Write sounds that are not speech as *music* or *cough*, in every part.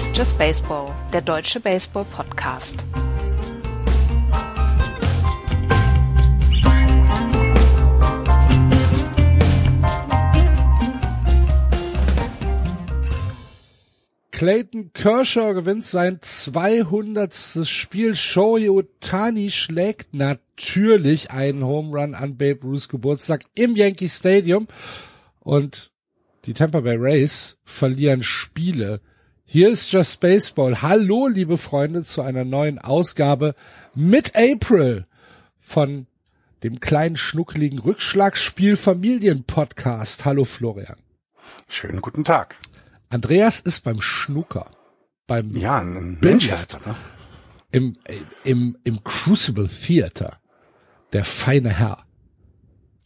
Ist Just Baseball, der deutsche Baseball-Podcast. Clayton Kershaw gewinnt sein 200. Spiel. Shohei Otani schlägt natürlich einen Home Run an Babe Ruths Geburtstag im Yankee Stadium. Und die Tampa Bay Rays verlieren Spiele. Hier ist Just Baseball. Hallo, liebe Freunde, zu einer neuen Ausgabe mit April von dem kleinen schnuckeligen Rückschlagsspiel Familien Podcast. Hallo Florian. Schönen guten Tag. Andreas ist beim Schnucker. Beim ja, Billard. Ne? Im, im, im Crucible Theater. Der feine Herr.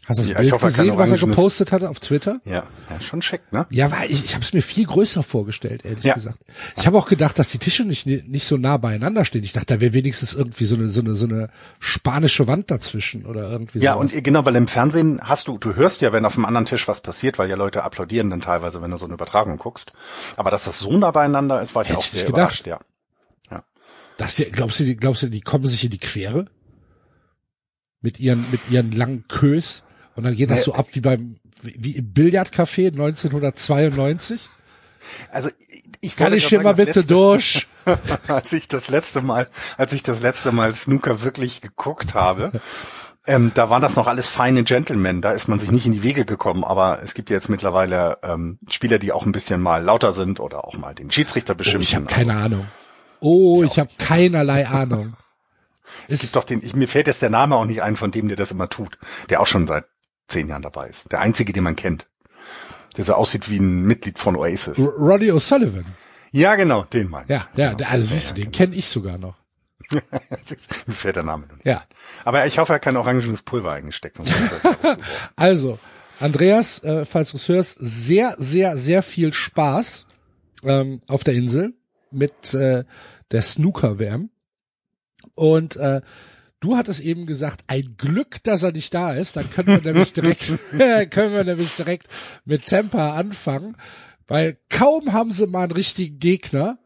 Hast du das ja, Bild hoffe, gesehen, was er gepostet hatte auf Twitter? Ja, ja schon schick, ne? Ja, weil ich, ich habe es mir viel größer vorgestellt, ehrlich ja. gesagt. Ich habe auch gedacht, dass die Tische nicht nicht so nah beieinander stehen. Ich dachte, da wäre wenigstens irgendwie so eine so eine so eine spanische Wand dazwischen oder irgendwie Ja, sowas. und genau, weil im Fernsehen hast du, du hörst ja, wenn auf dem anderen Tisch was passiert, weil ja Leute applaudieren dann teilweise, wenn du so eine Übertragung guckst. Aber dass das so nah beieinander ist, war ich Hätte auch sehr gedacht. überrascht, ja. Ja. Das, glaubst du, glaubst du, die kommen sich in die Quere? Mit ihren, mit ihren langen Kös? Und dann geht das so ab wie beim, wie im Billardcafé 1992. Also ich kann ich hier mal bitte letzte, durch. *laughs* als ich das letzte Mal, als ich das letzte Mal Snooker wirklich geguckt habe, ähm, da waren das noch alles feine Gentlemen, da ist man sich nicht in die Wege gekommen, aber es gibt ja jetzt mittlerweile ähm, Spieler, die auch ein bisschen mal lauter sind oder auch mal den Schiedsrichter beschimpfen. Oh, ich habe keine also, Ahnung. Oh, ich habe keinerlei Ahnung. *laughs* Es gibt doch den, ich, mir fällt jetzt der Name auch nicht ein von dem, der das immer tut, der auch schon seit zehn Jahren dabei ist. Der einzige, den man kennt. Der so aussieht wie ein Mitglied von Oasis. R Roddy O'Sullivan. Ja, genau, den mein Ja, ja, genau. also siehst du, den kenne ich sogar noch. *laughs* Mir fällt der Name nicht. Ja. Aber ich hoffe, er hat kein orangenes Pulver eingesteckt. *laughs* also, Andreas, äh, falls du es hörst, sehr, sehr, sehr viel Spaß ähm, auf der Insel mit äh, der Snooker-WM. Und äh, Du hattest eben gesagt, ein Glück, dass er nicht da ist. Dann können wir nämlich direkt, *laughs* *laughs* können wir nämlich direkt mit Temper anfangen, weil kaum haben sie mal einen richtigen Gegner,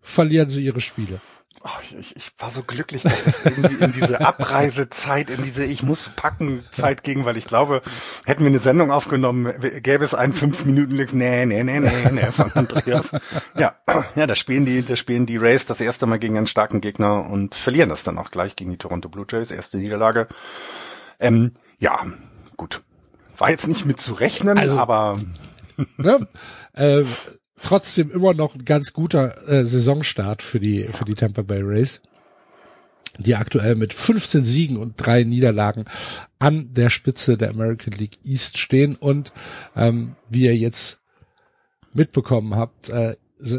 verlieren sie ihre Spiele. Oh, ich, ich war so glücklich, dass es irgendwie in diese Abreisezeit, in diese Ich muss packen Zeit ging, weil ich glaube, hätten wir eine Sendung aufgenommen, gäbe es einen fünf Minuten Links, nee, nee, nee, nee, nee, von Andreas. Ja, ja, da spielen die, da spielen die Rays das erste Mal gegen einen starken Gegner und verlieren das dann auch gleich gegen die Toronto Blue Jays, erste Niederlage. Ähm, ja, gut. War jetzt nicht mit zu rechnen, also, aber. Ne, äh, trotzdem immer noch ein ganz guter äh, Saisonstart für die für die Tampa Bay Rays, die aktuell mit 15 Siegen und drei Niederlagen an der Spitze der American League East stehen und ähm, wie ihr jetzt mitbekommen habt, äh,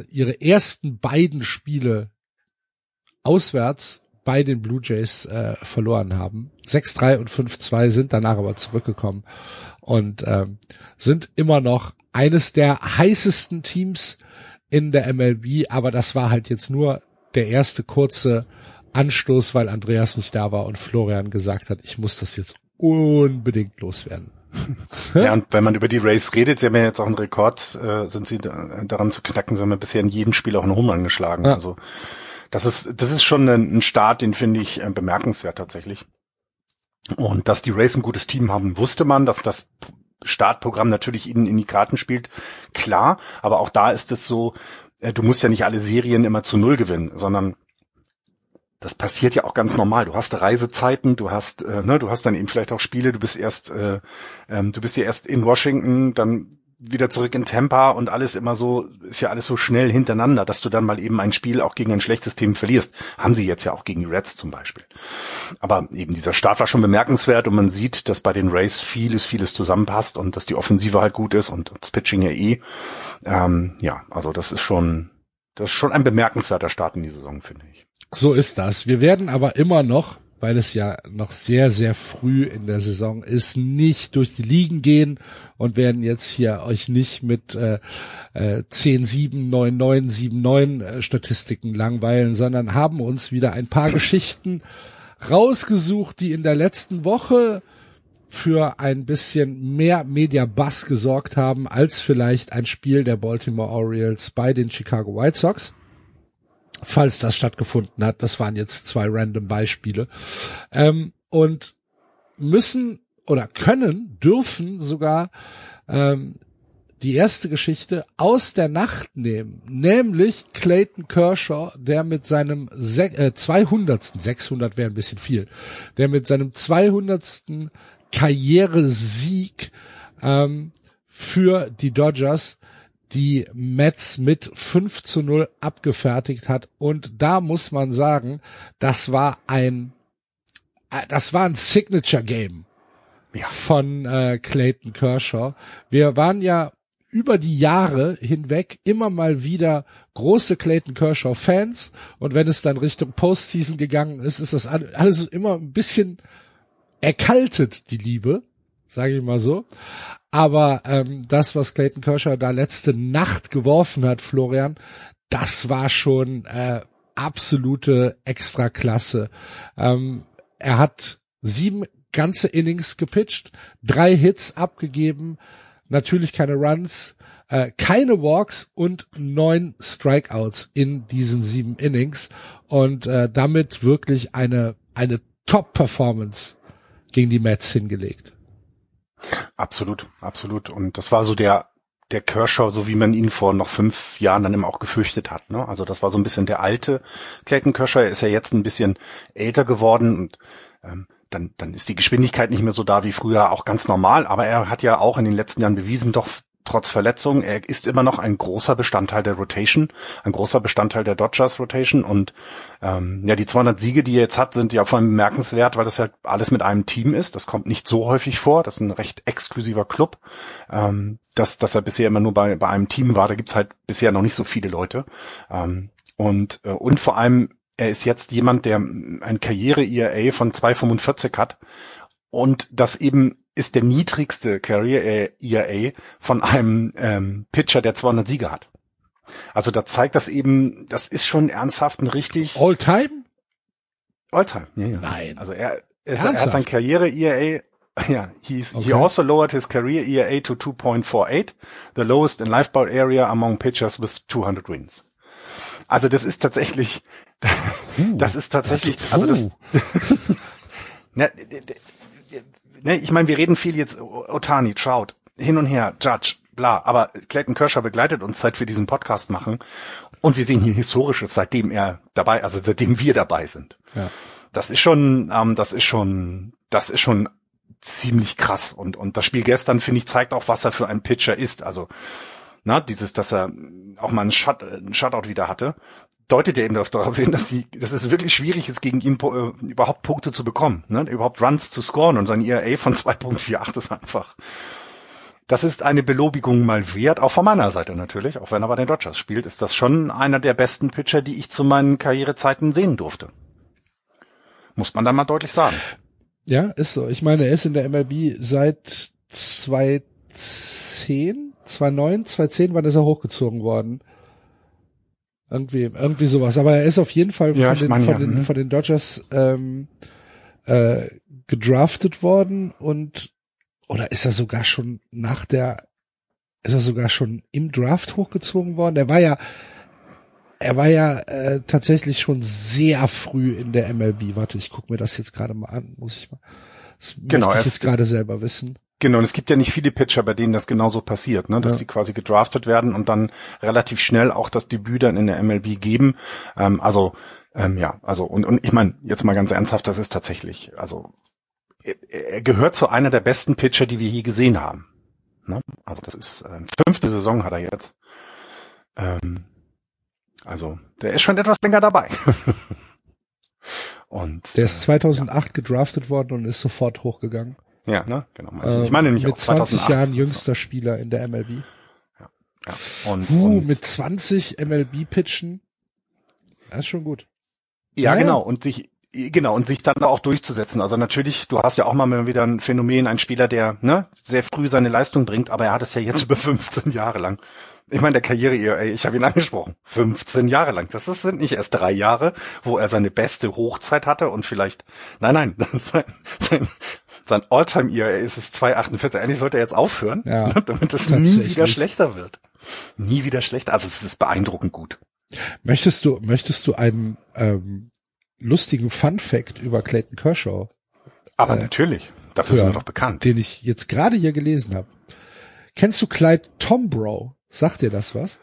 ihre ersten beiden Spiele auswärts bei den Blue Jays äh, verloren haben. 6-3 und 5-2 sind danach aber zurückgekommen und ähm, sind immer noch eines der heißesten Teams in der MLB, aber das war halt jetzt nur der erste kurze Anstoß, weil Andreas nicht da war und Florian gesagt hat, ich muss das jetzt unbedingt loswerden. *laughs* ja, und wenn man über die Race redet, sie haben ja jetzt auch einen Rekord, äh, sind sie da, daran zu knacken, sie haben ja bisher in jedem Spiel auch einen Home geschlagen. Ja. Also das ist, das ist schon ein, ein Start, den finde ich äh, bemerkenswert tatsächlich. Und dass die Race ein gutes Team haben, wusste man, dass das Startprogramm natürlich ihnen in die Karten spielt, klar, aber auch da ist es so, äh, du musst ja nicht alle Serien immer zu Null gewinnen, sondern das passiert ja auch ganz normal. Du hast Reisezeiten, du hast, äh, ne, du hast dann eben vielleicht auch Spiele, du bist erst, äh, ähm, du bist ja erst in Washington, dann wieder zurück in Tampa und alles immer so, ist ja alles so schnell hintereinander, dass du dann mal eben ein Spiel auch gegen ein schlechtes Team verlierst. Haben sie jetzt ja auch gegen die Reds zum Beispiel. Aber eben dieser Start war schon bemerkenswert und man sieht, dass bei den Rays vieles, vieles zusammenpasst und dass die Offensive halt gut ist und das Pitching ja eh. Ähm, ja, also das ist schon, das ist schon ein bemerkenswerter Start in die Saison, finde ich. So ist das. Wir werden aber immer noch weil es ja noch sehr, sehr früh in der Saison ist, nicht durch die Ligen gehen und werden jetzt hier euch nicht mit äh, äh, 10, 7, 9, 9, 7, 9 äh, Statistiken langweilen, sondern haben uns wieder ein paar Geschichten rausgesucht, die in der letzten Woche für ein bisschen mehr Media Bass gesorgt haben als vielleicht ein Spiel der Baltimore Orioles bei den Chicago White Sox. Falls das stattgefunden hat, das waren jetzt zwei random Beispiele. Ähm, und müssen oder können, dürfen sogar ähm, die erste Geschichte aus der Nacht nehmen, nämlich Clayton Kershaw, der mit seinem Se äh, 200. 600 wäre ein bisschen viel, der mit seinem 200. Karrieresieg ähm, für die Dodgers die Mets mit 5 zu 0 abgefertigt hat. Und da muss man sagen, das war ein, äh, das war ein Signature Game ja. von äh, Clayton Kershaw. Wir waren ja über die Jahre hinweg immer mal wieder große Clayton Kershaw Fans und wenn es dann Richtung Postseason gegangen ist, ist das alles immer ein bisschen erkaltet, die Liebe, sage ich mal so. Aber ähm, das, was Clayton Kershaw da letzte Nacht geworfen hat, Florian, das war schon äh, absolute Extraklasse. Ähm, er hat sieben ganze Innings gepitcht, drei Hits abgegeben, natürlich keine Runs, äh, keine Walks und neun Strikeouts in diesen sieben Innings und äh, damit wirklich eine eine Top-Performance gegen die Mets hingelegt. Absolut, absolut. Und das war so der der Kershaw, so wie man ihn vor noch fünf Jahren dann immer auch gefürchtet hat. Ne? Also das war so ein bisschen der alte Clayton Kershaw. Er ist ja jetzt ein bisschen älter geworden und ähm, dann, dann ist die Geschwindigkeit nicht mehr so da wie früher, auch ganz normal. Aber er hat ja auch in den letzten Jahren bewiesen, doch trotz Verletzung, er ist immer noch ein großer Bestandteil der Rotation, ein großer Bestandteil der Dodgers Rotation und ähm, ja, die 200 Siege, die er jetzt hat, sind ja vor allem bemerkenswert, weil das halt alles mit einem Team ist. Das kommt nicht so häufig vor. Das ist ein recht exklusiver Club. Ähm, dass, dass er bisher immer nur bei, bei einem Team war, da gibt's halt bisher noch nicht so viele Leute. Ähm, und, äh, und vor allem er ist jetzt jemand, der ein Karriere-ERA von 2,45 hat. Und das eben ist der niedrigste Career-ERA von einem ähm, Pitcher, der 200 Siege hat. Also da zeigt das eben, das ist schon ernsthaft ein richtig... All-Time? All-Time, ja, ja. Nein. Also er, er, er hat sein Karriere-ERA *laughs* ja, he's, okay. he also lowered his career ERA to 2.48, the lowest in lifeball area among pitchers with 200 wins. Also das ist tatsächlich, *laughs* das ist tatsächlich, also, das, *laughs* ne, ne, ich meine, wir reden viel jetzt Otani, Trout, hin und her, Judge, bla, aber Clayton Kershaw begleitet uns, seit wir diesen Podcast machen und wir sehen hier Historisches, seitdem er dabei, also seitdem wir dabei sind. Ja. Das ist schon, ähm, das ist schon, das ist schon ziemlich krass und und das Spiel gestern finde ich zeigt auch, was er für ein Pitcher ist. Also na, dieses, dass er auch mal einen, Shut, einen Shutout wieder hatte, deutet ja eben darauf hin, dass, sie, dass es wirklich schwierig ist, gegen ihn äh, überhaupt Punkte zu bekommen, ne? überhaupt Runs zu scoren und sein ERA von *laughs* 2.48 ist einfach. Das ist eine Belobigung mal wert, auch von meiner Seite natürlich, auch wenn er bei den Dodgers spielt, ist das schon einer der besten Pitcher, die ich zu meinen Karrierezeiten sehen durfte. Muss man dann mal deutlich sagen. Ja, ist so. Ich meine, er ist in der MLB seit 2010, 2009, 2010, wann ist er hochgezogen worden? Irgendwie, irgendwie sowas. Aber er ist auf jeden Fall ja, von, den, meine, von, ja. den, mhm. von den Dodgers ähm, äh, gedraftet worden und oder ist er sogar schon nach der, ist er sogar schon im Draft hochgezogen worden? Er war ja, er war ja äh, tatsächlich schon sehr früh in der MLB. Warte, ich guck mir das jetzt gerade mal an, muss ich mal. Das genau, möchte ich jetzt gerade selber wissen. Genau, und es gibt ja nicht viele Pitcher, bei denen das genauso passiert, ne? dass ja. die quasi gedraftet werden und dann relativ schnell auch das Debüt dann in der MLB geben. Ähm, also ähm, ja, also und, und ich meine, jetzt mal ganz ernsthaft, das ist tatsächlich, also er, er gehört zu einer der besten Pitcher, die wir je gesehen haben. Ne? Also das ist äh, fünfte Saison hat er jetzt. Ähm, also der ist schon etwas länger dabei. *laughs* und der ist 2008 äh, ja. gedraftet worden und ist sofort hochgegangen. Ja, ne? Genau. Ich meine nämlich mit auch 20 2008, Jahren jüngster so. Spieler in der MLB. Ja. ja. Und, Puh, und mit 20 MLB pitchen. Das ist schon gut. Ja, ja, genau. Und sich, genau, und sich dann auch durchzusetzen. Also natürlich, du hast ja auch mal wieder ein Phänomen, ein Spieler, der, ne, sehr früh seine Leistung bringt, aber er hat es ja jetzt *laughs* über 15 Jahre lang. Ich meine, der Karriere, ey, ich habe ihn angesprochen. 15 Jahre lang. Das sind nicht erst drei Jahre, wo er seine beste Hochzeit hatte und vielleicht, nein, nein, *laughs* sein, sein, sein Alltime ERA ist es 2,48. Eigentlich sollte er jetzt aufhören, Ja, *laughs* damit es nie wieder schlechter wird. Nie wieder schlechter. Also es ist beeindruckend gut. Möchtest du, möchtest du einen ähm, lustigen Fun Fact über Clayton Kershaw, Aber natürlich. Dafür sind ja. wir doch bekannt. den ich jetzt gerade hier gelesen habe? Kennst du Clyde Tombrow? Sagt dir das was?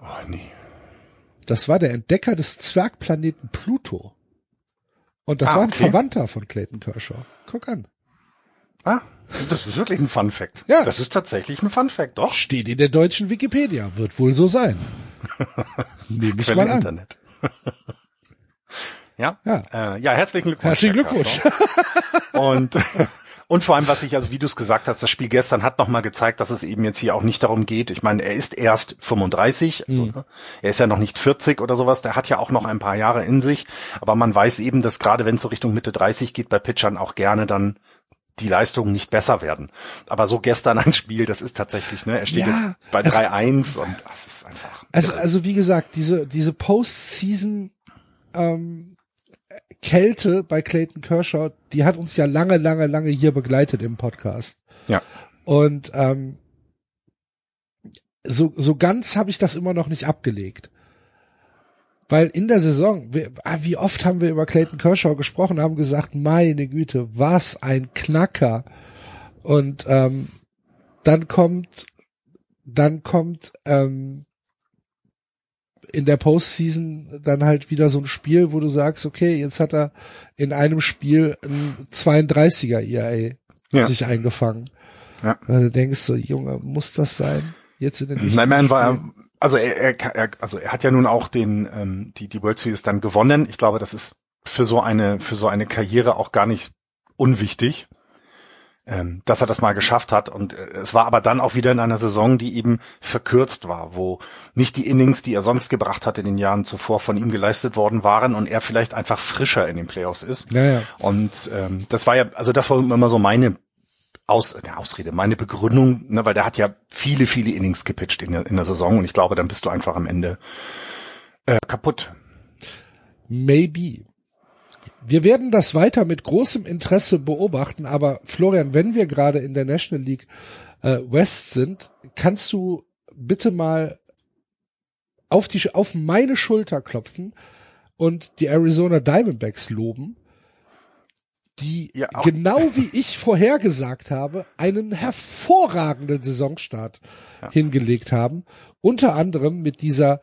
Oh, nee. Das war der Entdecker des Zwergplaneten Pluto. Und das Ah, war ein okay. Verwandter von Clayton Kershaw. Guck an. Ah, das ist wirklich ein Fun Fact. Ja. Das ist tatsächlich ein Fun Fact, doch. Steht in der deutschen Wikipedia. Wird wohl so sein. *laughs* Nehme ich Quelle mal an. Internet. ja? Ja. Äh, ja, herzlichen Glückwunsch. Herzlichen Glückwunsch. Und, *laughs* und vor allem, was ich, also wie du es gesagt hast, das Spiel gestern hat nochmal gezeigt, dass es eben jetzt hier auch nicht darum geht. Ich meine, er ist erst 35, also, Mhm. ne, er ist ja noch nicht 40 oder sowas, der hat ja auch noch ein paar Jahre in sich. Aber man weiß eben, dass gerade wenn es so Richtung Mitte 30 geht, bei Pitchern auch gerne dann die Leistungen nicht besser werden. Aber so gestern ein Spiel, das ist tatsächlich, ne, er steht Ja, jetzt bei also- 3-1 und das ist einfach. Also, also wie gesagt, diese, diese Postseason ähm, Kälte bei Clayton Kershaw, die hat uns ja lange, lange, lange hier begleitet im Podcast. Ja. Und ähm, so, so ganz habe ich das immer noch nicht abgelegt. Weil in der Saison, wir, ah, wie oft haben wir über Clayton Kershaw gesprochen, haben gesagt, meine Güte, was ein Knacker. Und ähm, dann kommt, dann kommt ähm, in der Postseason dann halt wieder so ein Spiel, wo du sagst, okay, jetzt hat er in einem Spiel ein 32er ERA Ja. sich eingefangen. Ja. Weil du denkst so, Junge, muss das sein? Jetzt in den Nein, man war? Also er, er, er, also er hat ja nun auch den, ähm, die, die World Series dann gewonnen. Ich glaube, das ist für so eine, für so eine Karriere auch gar nicht unwichtig, ähm, dass er das mal geschafft hat. Und äh, es war aber dann auch wieder in einer Saison, die eben verkürzt war, wo nicht die Innings, die er sonst gebracht hat in den Jahren zuvor, von ihm geleistet worden waren und er vielleicht einfach frischer in den Playoffs ist. Ja, ja. Und ähm, das war ja, also das war immer so meine aus, ja, Ausrede, meine Begründung, ne, weil der hat ja viele, viele Innings gepitcht in der, in der Saison und ich glaube, dann bist du einfach am Ende äh, kaputt. Maybe. Wir werden das weiter mit großem Interesse beobachten, aber Florian, wenn wir gerade in der National League äh, West sind, kannst du bitte mal auf die auf meine Schulter klopfen und die Arizona Diamondbacks loben, die Ja, genau wie ich vorhergesagt habe, einen hervorragenden Saisonstart hingelegt haben, unter anderem mit dieser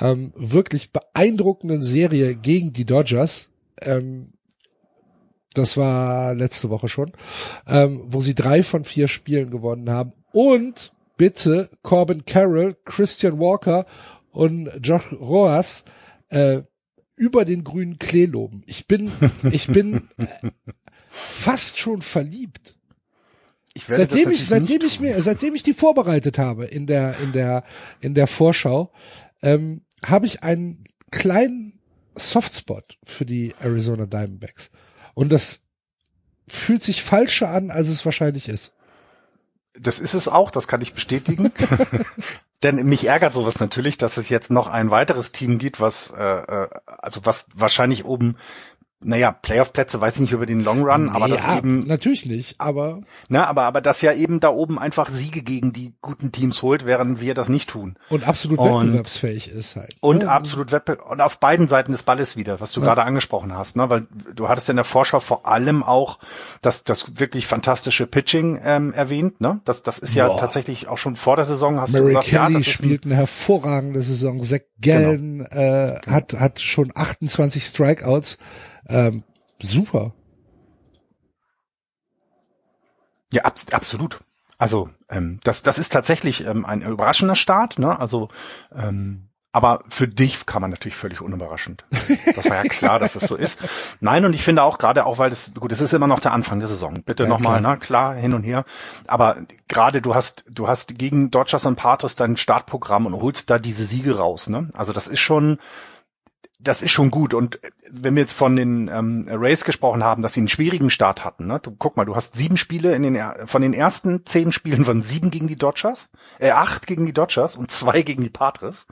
ähm, wirklich beeindruckenden Serie gegen die Dodgers. Ähm, das war letzte Woche schon, ähm, wo sie drei von vier Spielen gewonnen haben. Und bitte Corbin Carroll, Christian Walker und Josh Roas äh, über den grünen Klee loben. Ich bin, ich bin fast schon verliebt. Ich werde Seitdem ich, seitdem ich mir, seitdem ich die vorbereitet habe in der, in der, in der Vorschau, ähm, habe ich einen kleinen Softspot für die Arizona Diamondbacks. Und das fühlt sich falscher an, als es wahrscheinlich ist. Das ist es auch, das kann ich bestätigen. *laughs* Denn mich ärgert sowas natürlich, dass es jetzt noch ein weiteres Team gibt, was äh, äh, also was wahrscheinlich oben, naja, Playoff-Plätze, weiß ich nicht über den Long Run, aber das ja, eben natürlich nicht, aber Na, aber, aber das ja eben da oben einfach Siege gegen die guten Teams holt, während wir das nicht tun. und absolut Und- wettbewerbsfähig ist halt. Und Ja, absolut Wettbewerb, und auf beiden Seiten des Balles wieder, was du gerade angesprochen hast, ne, weil du hattest in der Vorschau vor allem auch das, das wirklich fantastische Pitching ähm, erwähnt, ne, das, das ist ja Boah. tatsächlich auch schon vor der Saison, hast du Mary gesagt, ja, Kelly das ist ein, spielt eine hervorragende Saison. Zach Gallen äh, hat hat schon 28 Strikeouts. Ähm, super. Ja, abs absolut. Also ähm, das, das ist tatsächlich ähm, ein überraschender Start, ne? Also ähm, aber für dich kann man natürlich völlig unüberraschend. Das war ja klar, dass es so ist. Nein, und ich finde auch gerade auch, weil das gut, es ist immer noch der Anfang der Saison. Bitte Ja, nochmal, klar. ne, klar hin und her. Aber gerade du hast, du hast gegen Dodgers und Pathos dein Startprogramm und holst da diese Siege raus. Ne? Also das ist schon, das ist schon gut. Und wenn wir jetzt von den ähm, Rays gesprochen haben, dass sie einen schwierigen Start hatten, ne? Du guck mal, du hast sieben Spiele in den von den ersten zehn Spielen waren sieben gegen die Dodgers, äh, acht gegen die Dodgers und zwei gegen die Padres.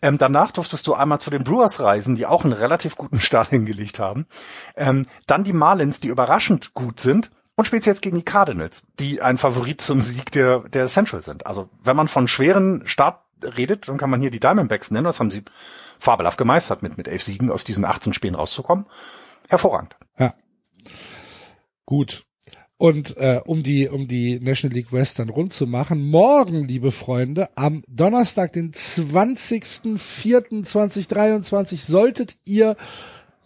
Ähm, danach durftest du einmal zu den Brewers reisen, die auch einen relativ guten Start *laughs* hingelegt haben. Ähm, dann die Marlins, die überraschend gut sind. und spielt jetzt gegen die Cardinals, die ein Favorit zum Sieg der, der Central sind. Also wenn man von schweren Start redet, dann kann man hier die Diamondbacks nennen. Das haben sie fabelhaft gemeistert, mit, mit elf Siegen aus diesen 18 Spielen rauszukommen. Hervorragend. Ja. Gut. Und äh, um die um die National League West dann rund zu machen, morgen, liebe Freunde, am Donnerstag, den 20.04.2023, solltet ihr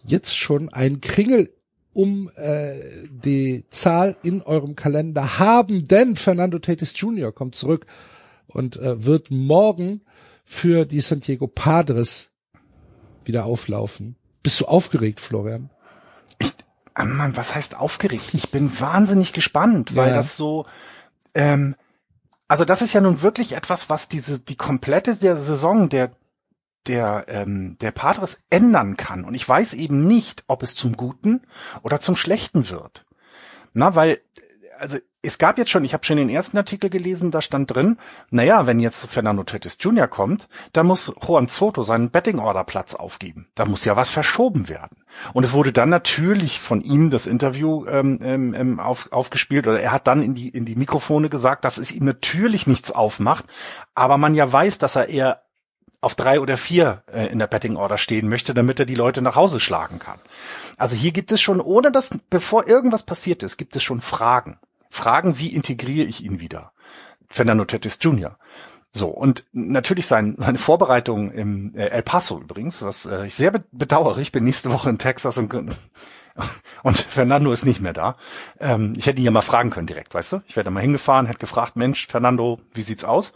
jetzt schon ein Kringel um äh, die Zahl in eurem Kalender haben, denn Fernando Tatis Jr. kommt zurück und äh, wird morgen für die San Diego Padres wieder auflaufen. Bist du aufgeregt, Florian? Ich, ah, Mann, was heißt aufgeregt? Ich bin wahnsinnig gespannt, *laughs* weil ja. das so, ähm, also das ist ja nun wirklich etwas, was diese die komplette der Saison der der ähm, der Padres ändern kann. Und ich weiß eben nicht, ob es zum Guten oder zum Schlechten wird. Na, weil also es gab jetzt schon, ich habe schon den ersten Artikel gelesen, da stand drin, naja, wenn jetzt Fernando Tatis Jr. kommt, dann muss Juan Soto seinen Betting-Order-Platz aufgeben. Da muss ja was verschoben werden. Und es wurde dann natürlich von ihm das Interview ähm, ähm, ähm, auf, aufgespielt oder er hat dann in die, in die Mikrofone gesagt, dass es ihm natürlich nichts aufmacht, aber man ja weiß, dass er eher auf drei oder vier äh, in der Betting Order stehen möchte, damit er die Leute nach Hause schlagen kann. Also hier gibt es schon, ohne dass, bevor irgendwas passiert ist, gibt es schon Fragen. Fragen, wie integriere ich ihn wieder? Fernando Tatis Jr. So, und natürlich sein, seine Vorbereitung im äh, El Paso übrigens, was äh, ich sehr bedauere. Ich bin nächste Woche in Texas und, und Fernando ist nicht mehr da. Ähm, ich hätte ihn ja mal fragen können direkt, weißt du? Ich wäre da mal hingefahren, hätte gefragt, Mensch, Fernando, wie sieht's aus?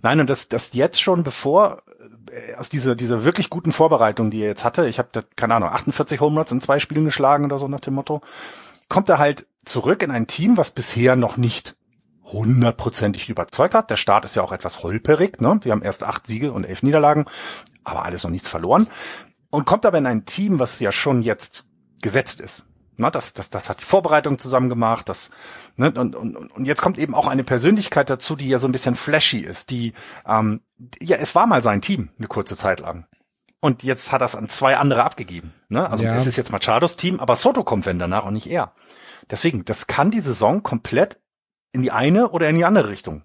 Nein, und das, das jetzt schon, bevor äh, aus dieser, dieser wirklich guten Vorbereitung, die er jetzt hatte, ich habe da, keine Ahnung, 48 Home Runs in zwei Spielen geschlagen oder so nach dem Motto, kommt er halt zurück in ein Team, was bisher noch nicht hundertprozentig überzeugt hat. Der Start ist ja auch etwas holperig. Ne? Wir haben erst acht Siege und elf Niederlagen, aber alles noch nichts verloren. Und kommt aber in ein Team, was ja schon jetzt gesetzt ist. Na, das, das, das hat die Vorbereitung zusammen gemacht. Das, ne, und, und, und jetzt kommt eben auch eine Persönlichkeit dazu, die ja so ein bisschen flashy ist. Die, ähm, ja, es war mal sein Team eine kurze Zeit lang. Und jetzt hat es an zwei andere abgegeben. Ne? Also ja. es ist jetzt Machados Team, aber Soto kommt wenn danach und nicht er. Deswegen, das kann die Saison komplett in die eine oder in die andere Richtung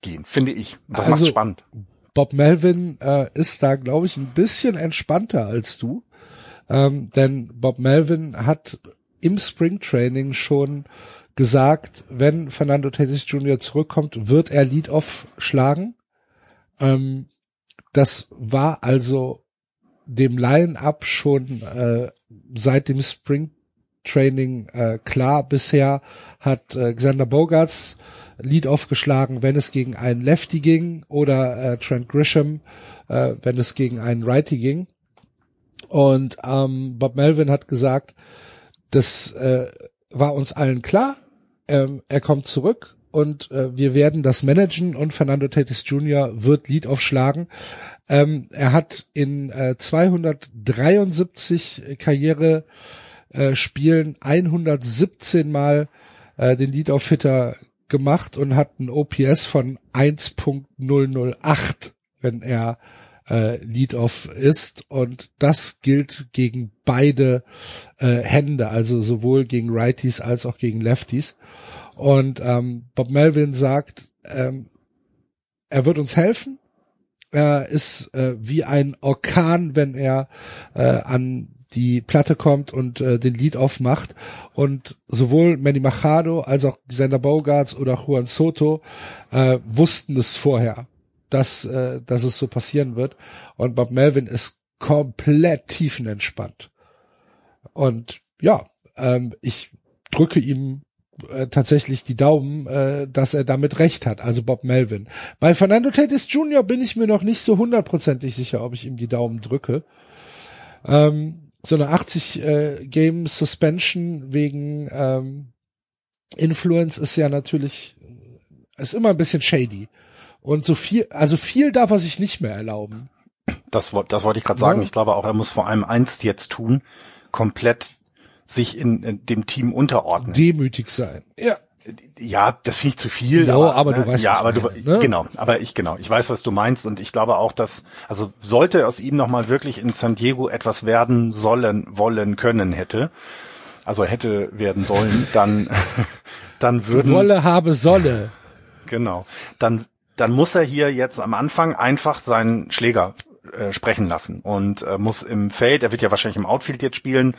gehen, finde ich. Das also, macht spannend. Bob Melvin äh, ist da, glaube ich, ein bisschen entspannter als du. Ähm, denn Bob Melvin hat im Springtraining schon gesagt, wenn Fernando Tatis Jr. zurückkommt, wird er Lead-Off schlagen. Ähm, das war also dem Line-Up schon äh, seit dem Spring Training äh, klar. Bisher hat äh, Xander Bogarts Lead aufgeschlagen, wenn es gegen einen Lefty ging oder äh, Trent Grisham, äh, wenn es gegen einen Righty ging. Und ähm, Bob Melvin hat gesagt, das äh, war uns allen klar. Ähm, er kommt zurück und äh, wir werden das managen und Fernando Tatis Jr. wird Lead aufschlagen. Ähm, er hat in äh, 273 Karriere äh, Spielen 117 Mal äh, den Lead auf Hitter gemacht und hat ein OPS von 1.008, wenn er äh, Lead-Off ist und das gilt gegen beide äh, Hände, also sowohl gegen Righties als auch gegen Lefties. Und ähm, Bob Melvin sagt, ähm, er wird uns helfen. Er ist äh, wie ein Orkan, wenn er äh, an die Platte kommt und äh, den Lied aufmacht. Und sowohl Manny Machado als auch Xander Bogarts oder Juan Soto äh, wussten es vorher, dass, äh, dass es so passieren wird. Und Bob Melvin ist komplett tiefenentspannt. Und ja, ähm, ich drücke ihm äh, tatsächlich die Daumen, äh, dass er damit recht hat, also Bob Melvin. Bei Fernando Tatis Jr. bin ich mir noch nicht so hundertprozentig sicher, ob ich ihm die Daumen drücke. Ähm, so eine 80 äh, Game Suspension wegen ähm, Influence ist ja natürlich ist immer ein bisschen shady und so viel also viel darf er sich nicht mehr erlauben. Das, das wollte ich gerade sagen. Ja. Ich glaube auch, er muss vor allem eins jetzt tun, komplett sich in, in dem Team unterordnen. Demütig sein. Ja ja, das finde ich zu viel. Ja, aber, aber ne? du weißt, ja, aber du, ne? genau, aber ich genau, ich weiß, was du meinst und ich glaube auch, dass also sollte aus ihm noch mal wirklich in San Diego etwas werden sollen, wollen, können hätte, also hätte werden sollen, *laughs* dann, dann würden. Wolle habe Solle. Genau. Dann, dann muss er hier jetzt am Anfang einfach seinen Schläger äh, sprechen lassen und äh, muss im Feld, er wird ja wahrscheinlich im Outfield jetzt spielen,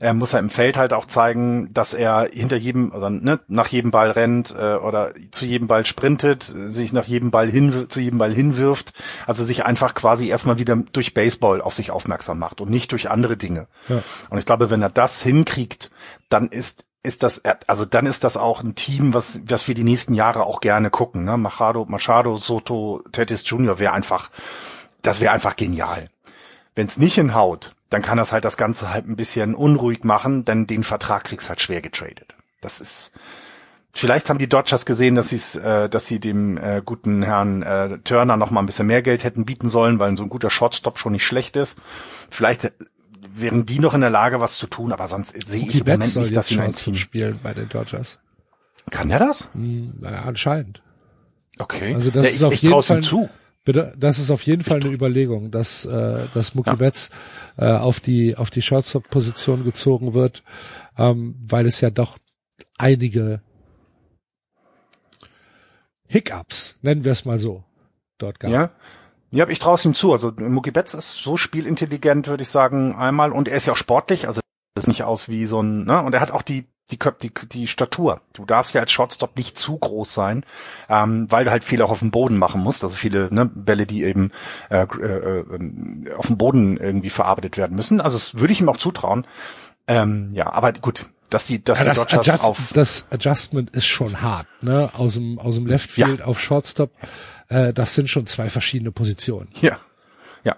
äh, muss er im Feld halt auch zeigen, dass er hinter jedem, also ne, nach jedem Ball rennt äh, oder zu jedem Ball sprintet, sich nach jedem Ball hin, zu jedem Ball hinwirft, also sich einfach quasi erstmal wieder durch Baseball auf sich aufmerksam macht und nicht durch andere Dinge. Ja. Und ich glaube, wenn er das hinkriegt, dann ist ist das, also dann ist das auch ein Team, was, was wir die nächsten Jahre auch gerne gucken. Ne? Machado, Machado, Soto, Tatis Jr. wäre einfach das wäre einfach genial. Wenn es nicht hinhaut, dann kann das halt das Ganze halt ein bisschen unruhig machen, denn den Vertrag kriegst halt schwer getradet. Das ist vielleicht haben die Dodgers gesehen, dass sie äh, dass sie dem äh, guten Herrn äh, Turner noch mal ein bisschen mehr Geld hätten bieten sollen, weil so ein guter Shortstop schon nicht schlecht ist. Vielleicht wären die noch in der Lage, was zu tun, aber sonst sehe ich im Moment nicht, dass sie ein Team spielen bei den Dodgers. Kann er das? Hm, naja, anscheinend. Okay. Also das ja, ist auf jeden Fall zu. Bitte, das ist auf jeden Fall eine Überlegung, dass, äh, dass Mookie ja. Betts äh, auf die auf die Shortstop-Position gezogen wird, ähm, weil es ja doch einige Hiccups, nennen wir es mal so, dort gab. Ja, ja, ich traue es ihm zu. Also Mookie Betts ist so spielintelligent, würde ich sagen, einmal. Und er ist ja auch sportlich, also das sieht nicht aus wie so ein, ne? Und er hat auch die die, die, die Statur. Du darfst ja als Shortstop nicht zu groß sein, ähm, weil du halt viel auch auf dem Boden machen musst. Also viele ne, Bälle, die eben äh, äh, auf dem Boden irgendwie verarbeitet werden müssen. Also das würde ich ihm auch zutrauen. Ähm, ja, aber gut, dass die, dass ja, die Dodgers Adjust, auf das Adjustment ist schon hart, ne? Aus dem aus dem Left Field ja. auf Shortstop. Äh, das sind schon zwei verschiedene Positionen. Ja, ja.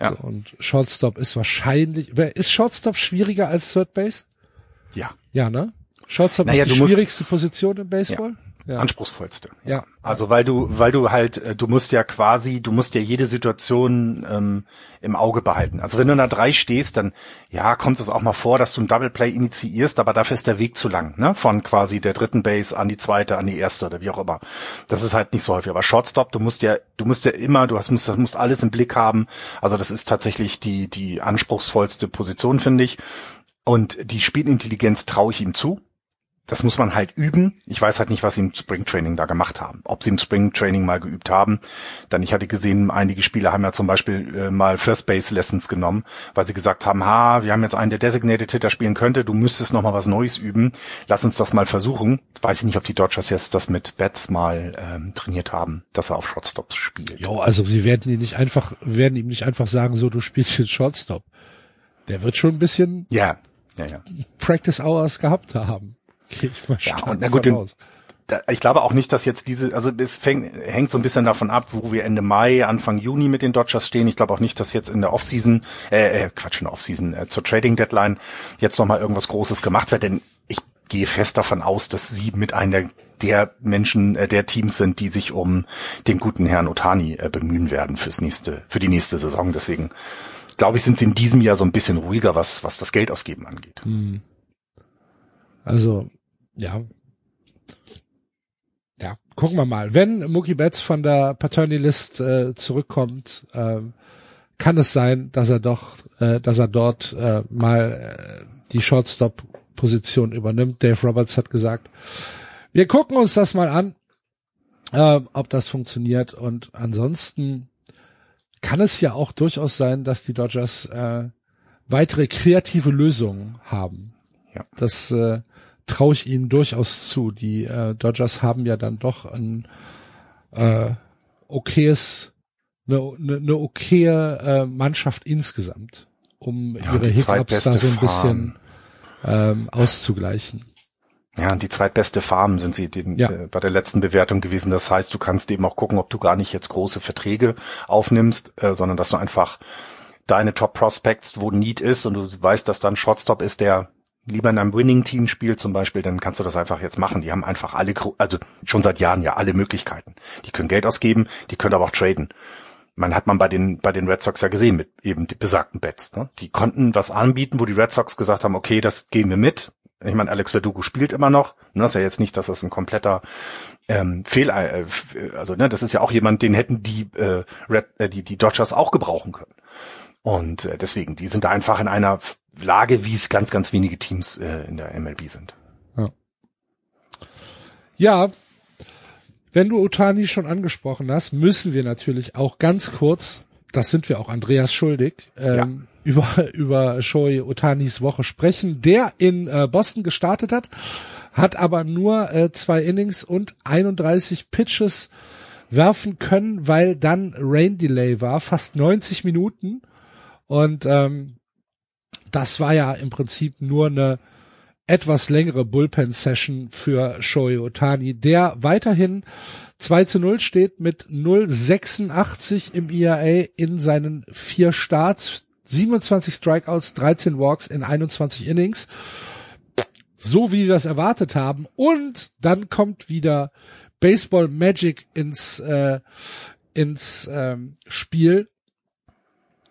ja. So, und Shortstop ist wahrscheinlich. Wer ist Shortstop schwieriger als Third Base? Ja. Ja, ne? Shortstop naja, ist die schwierigste Position im Baseball? Ja. Ja. Anspruchsvollste. Ja. Also weil du, weil du halt, äh, du musst ja quasi, du musst ja jede Situation ähm, im Auge behalten. Also wenn du in der drei stehst, dann ja, kommt es auch mal vor, dass du ein Double Play initiierst, aber dafür ist der Weg zu lang, ne? Von quasi der dritten Base an die zweite, an die erste oder wie auch immer. Das ist halt nicht so häufig. Aber Shortstop, du musst ja, du musst ja immer, du hast, musst, musst alles im Blick haben. Also das ist tatsächlich die, die anspruchsvollste Position, finde ich. Und die Spielintelligenz traue ich ihm zu. Das muss man halt üben. Ich weiß halt nicht, was sie im Springtraining da gemacht haben. Ob sie im Springtraining mal geübt haben. Dann ich hatte gesehen, einige Spieler haben ja zum Beispiel äh, mal First Base Lessons genommen, weil sie gesagt haben, ha, wir haben jetzt einen, der Designated Hitter spielen könnte. Du müsstest noch mal was Neues üben. Lass uns das mal versuchen. Weiß ich nicht, ob die Dodgers jetzt das mit Bats mal ähm, trainiert haben, dass er auf Shortstop spielt. Jo, also sie werden ihn nicht einfach, werden ihm nicht einfach sagen, so du spielst jetzt Shortstop. Der wird schon ein bisschen ja ja, ja. Practice Hours gehabt haben. Gehe ich mal stark ja, und na gut, den, da, ich glaube auch nicht, dass jetzt diese, also es fängt, hängt so ein bisschen davon ab, wo wir Ende Mai, Anfang Juni mit den Dodgers stehen. Ich glaube auch nicht, dass jetzt in der Offseason, äh, äh Quatsch, in der Offseason, äh, zur Trading Deadline jetzt nochmal irgendwas Großes gemacht wird, denn ich gehe fest davon aus, dass sie mit einer der, der Menschen, äh, der Teams sind, die sich um den guten Herrn Otani äh, bemühen werden fürs nächste, für die nächste Saison. Deswegen glaube ich, sind sie in diesem Jahr so ein bisschen ruhiger, was, was das Geld ausgeben angeht. Hm. Also, ja. Ja, gucken wir mal. Wenn Mookie Betts von der Paternity List äh, zurückkommt, äh, kann es sein, dass er doch, äh, dass er dort äh, mal äh, die Shortstop-Position übernimmt. Dave Roberts hat gesagt, wir gucken uns das mal an, äh, ob das funktioniert. Und ansonsten kann es ja auch durchaus sein, dass die Dodgers äh, weitere kreative Lösungen haben. Ja. Das äh, traue ich ihnen durchaus zu. Die äh, Dodgers haben ja dann doch ein äh, okayes, eine, eine, ne okaye äh, Mannschaft insgesamt, um ja, ihre Hiccups da so ein bisschen ähm, auszugleichen. Ja, und die zweitbeste Farm sind sie den, ja. äh, bei der letzten Bewertung gewesen. Das heißt, du kannst eben auch gucken, ob du gar nicht jetzt große Verträge aufnimmst, äh, sondern dass du einfach deine Top Prospects, wo Need ist und du weißt, dass dann Shortstop ist, der lieber in einem Winning-Team spielt zum Beispiel, dann kannst du das einfach jetzt machen. Die haben einfach alle, also schon seit Jahren ja alle Möglichkeiten. Die können Geld ausgeben, die können aber auch traden. Man hat man bei den bei den Red Sox ja gesehen mit eben die besagten Bets. Ne? Die konnten was anbieten, wo die Red Sox gesagt haben, okay, das gehen wir mit. Ich meine, Alex Verdugo spielt immer noch. Ne, das ist ja jetzt nicht, dass das ein kompletter ähm, Fehler, äh, also ne, das ist ja auch jemand, den hätten die äh, Red, äh, die die Dodgers auch gebrauchen können. Und äh, deswegen, die sind da einfach in einer Lage, wie es ganz, ganz wenige Teams äh, in der MLB sind. Ja. ja, wenn du Otani schon angesprochen hast, müssen wir natürlich auch ganz kurz, das sind wir auch Andreas schuldig, ähm, ja. Über, über Shoei Otanis Woche sprechen, der in äh, Boston gestartet hat, hat aber nur äh, zwei Innings und 31 Pitches werfen können, weil dann Rain Delay war, fast 90 Minuten. Und ähm, das war ja im Prinzip nur eine etwas längere Bullpen-Session für Shohei Otani, der weiterhin 2 zu 0 steht mit 0,86 im ERA in seinen vier Starts, 27 Strikeouts, 13 Walks in 21 Innings. So wie wir es erwartet haben. Und dann kommt wieder Baseball Magic ins, äh, ins ähm, Spiel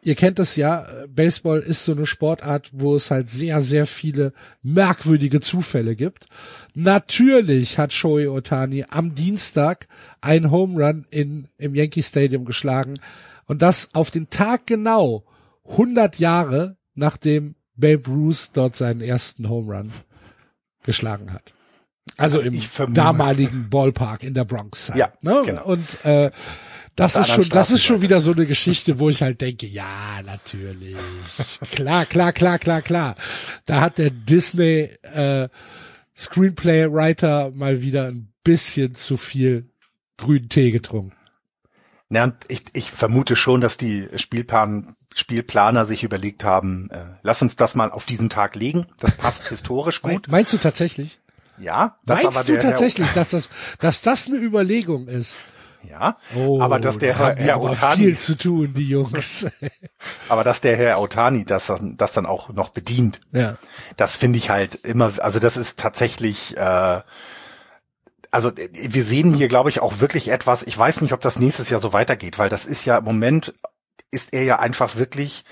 ihr kennt es ja, Baseball ist so eine Sportart, wo es halt sehr, sehr viele merkwürdige Zufälle gibt. Natürlich hat Shohei Otani am Dienstag einen Home Run in, im Yankee Stadium geschlagen und das auf den Tag genau 100 Jahre nachdem Babe Ruth dort seinen ersten Home Run geschlagen hat. Also, also im damaligen Ballpark in der Bronx. Halt, ja, ne? genau. Und äh, das ist schon, das ist schon wieder so eine Geschichte, wo ich halt denke, ja, natürlich. klar, klar, klar, klar, klar. Da hat der Disney äh, Screenplay Writer mal wieder ein bisschen zu viel grünen Tee getrunken. Ja, und ich, ich vermute schon, dass die Spielplan, Spielplaner sich überlegt haben, äh, lass uns das mal auf diesen Tag legen. Das passt *laughs* historisch gut. Meinst du tatsächlich? Ja, das Meinst aber du tatsächlich, *laughs* dass das, dass das eine Überlegung ist? ja. Oh, aber dass der Herr, Herr Otani viel zu tun, die Jungs. *laughs* aber dass der Herr Otani das, das dann auch noch bedient. Ja. Das finde ich halt immer, also das ist tatsächlich, äh, also wir sehen hier, glaube ich, auch wirklich etwas. Ich weiß nicht, ob das nächstes Jahr so weitergeht, weil das ist ja im Moment ist er ja einfach wirklich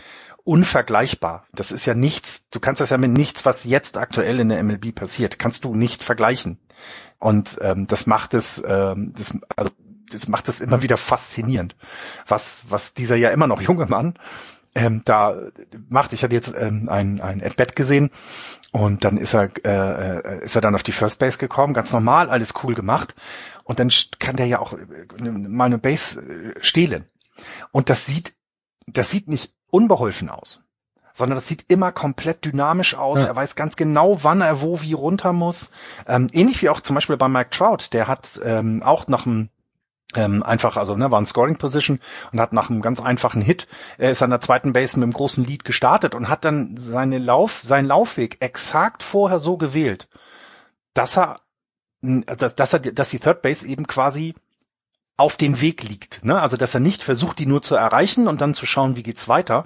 unvergleichbar. Das ist ja nichts, du kannst das ja mit nichts, was jetzt aktuell in der MLB passiert, kannst du nicht vergleichen. Und ähm, das macht es, ähm, das, also das macht es immer wieder faszinierend, was, was dieser ja immer noch junge Mann ähm, da macht. Ich hatte jetzt ähm, ein, ein At-Bat gesehen und dann ist er, äh, äh, ist er dann auf die First Base gekommen, ganz normal, alles cool gemacht. Und dann kann der ja auch äh, mal eine Base äh, stehlen. Und das sieht, das sieht nicht unbeholfen aus sondern das sieht immer komplett dynamisch aus. Ja. Er weiß ganz genau, wann er wo wie runter muss. Ähm, ähnlich wie auch zum Beispiel bei Mike Trout, der hat ähm, auch nach dem ähm, einfach, also ne, war ein Scoring Position und hat nach einem ganz einfachen Hit, er ist an der zweiten Base mit einem großen Lead gestartet und hat dann seine Lauf, seinen Laufweg exakt vorher so gewählt, dass er, dass, dass er, dass die Third Base eben quasi auf dem Weg liegt, ne? Also dass er nicht versucht, die nur zu erreichen und dann zu schauen, wie geht's weiter,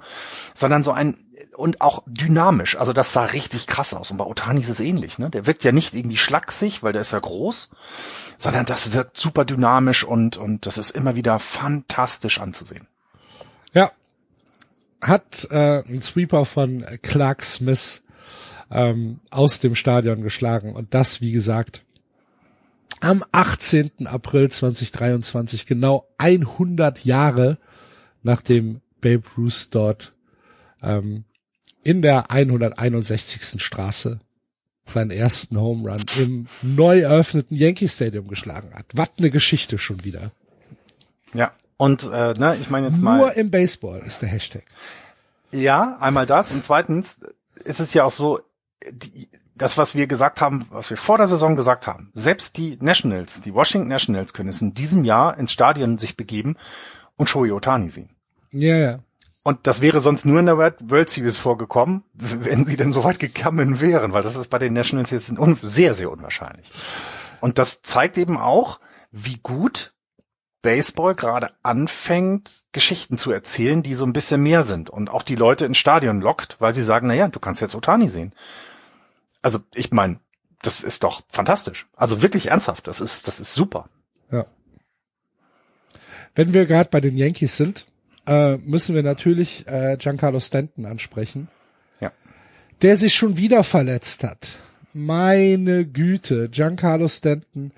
sondern so ein und auch dynamisch. Also das sah richtig krass aus. Und bei Otani ist es ähnlich. Ne? Der wirkt ja nicht irgendwie schlaksig, weil der ist ja groß, sondern das wirkt super dynamisch und, und das ist immer wieder fantastisch anzusehen. Ja. Hat äh, ein Sweeper von Clark Smith ähm, aus dem Stadion geschlagen und das, wie gesagt, am 18. April 2023, genau 100 Jahre nachdem Babe Ruth dort ähm, in der 161. Straße seinen ersten Home Run im neu eröffneten Yankee Stadium geschlagen hat. Was eine Geschichte schon wieder. Ja, und äh, ne, ich meine jetzt Nur mal. Nur im Baseball ist der Hashtag. Ja, einmal das. Und zweitens ist es ja auch so, die, das, was wir gesagt haben, was wir vor der Saison gesagt haben, selbst die Nationals, die Washington Nationals können es in diesem Jahr ins Stadion sich begeben und Shohei Otani sehen. Ja, ja. Und das wäre sonst nur in der World Series vorgekommen, wenn sie denn so weit gekommen wären, weil das ist bei den Nationals jetzt sehr, sehr unwahrscheinlich. Und das zeigt eben auch, wie gut Baseball gerade anfängt, Geschichten zu erzählen, die so ein bisschen mehr sind und auch die Leute ins Stadion lockt, weil sie sagen, na ja, du kannst jetzt Otani sehen. Also ich meine, das ist doch fantastisch. Also wirklich ernsthaft, das ist das ist super. Ja. Wenn wir gerade bei den Yankees sind, äh, müssen wir natürlich äh, Giancarlo Stanton ansprechen. Ja. Der sich schon wieder verletzt hat. Meine Güte, Giancarlo Stanton.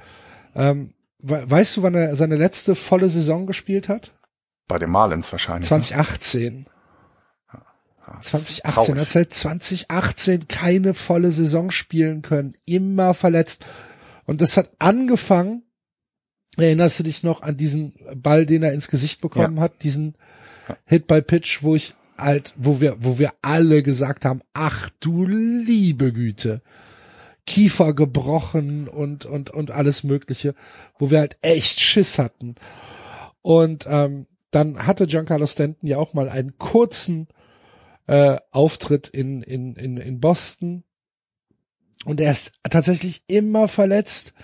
Ähm, weißt du, wann er seine letzte volle Saison gespielt hat? Bei den Marlins wahrscheinlich. 2018. Ne? 2018 hat seit 2018 keine volle Saison spielen können, immer verletzt. Und das hat angefangen, erinnerst du dich noch an diesen Ball, den er ins Gesicht bekommen ja. hat, diesen Hit by Pitch, wo ich halt, wo wir, wo wir alle gesagt haben, ach du liebe Güte. Kiefer gebrochen und, und, und alles Mögliche, wo wir halt echt Schiss hatten. Und ähm, dann hatte Giancarlo Stanton ja auch mal einen kurzen äh, Auftritt in, in, in, in Boston. Und er ist tatsächlich immer verletzt.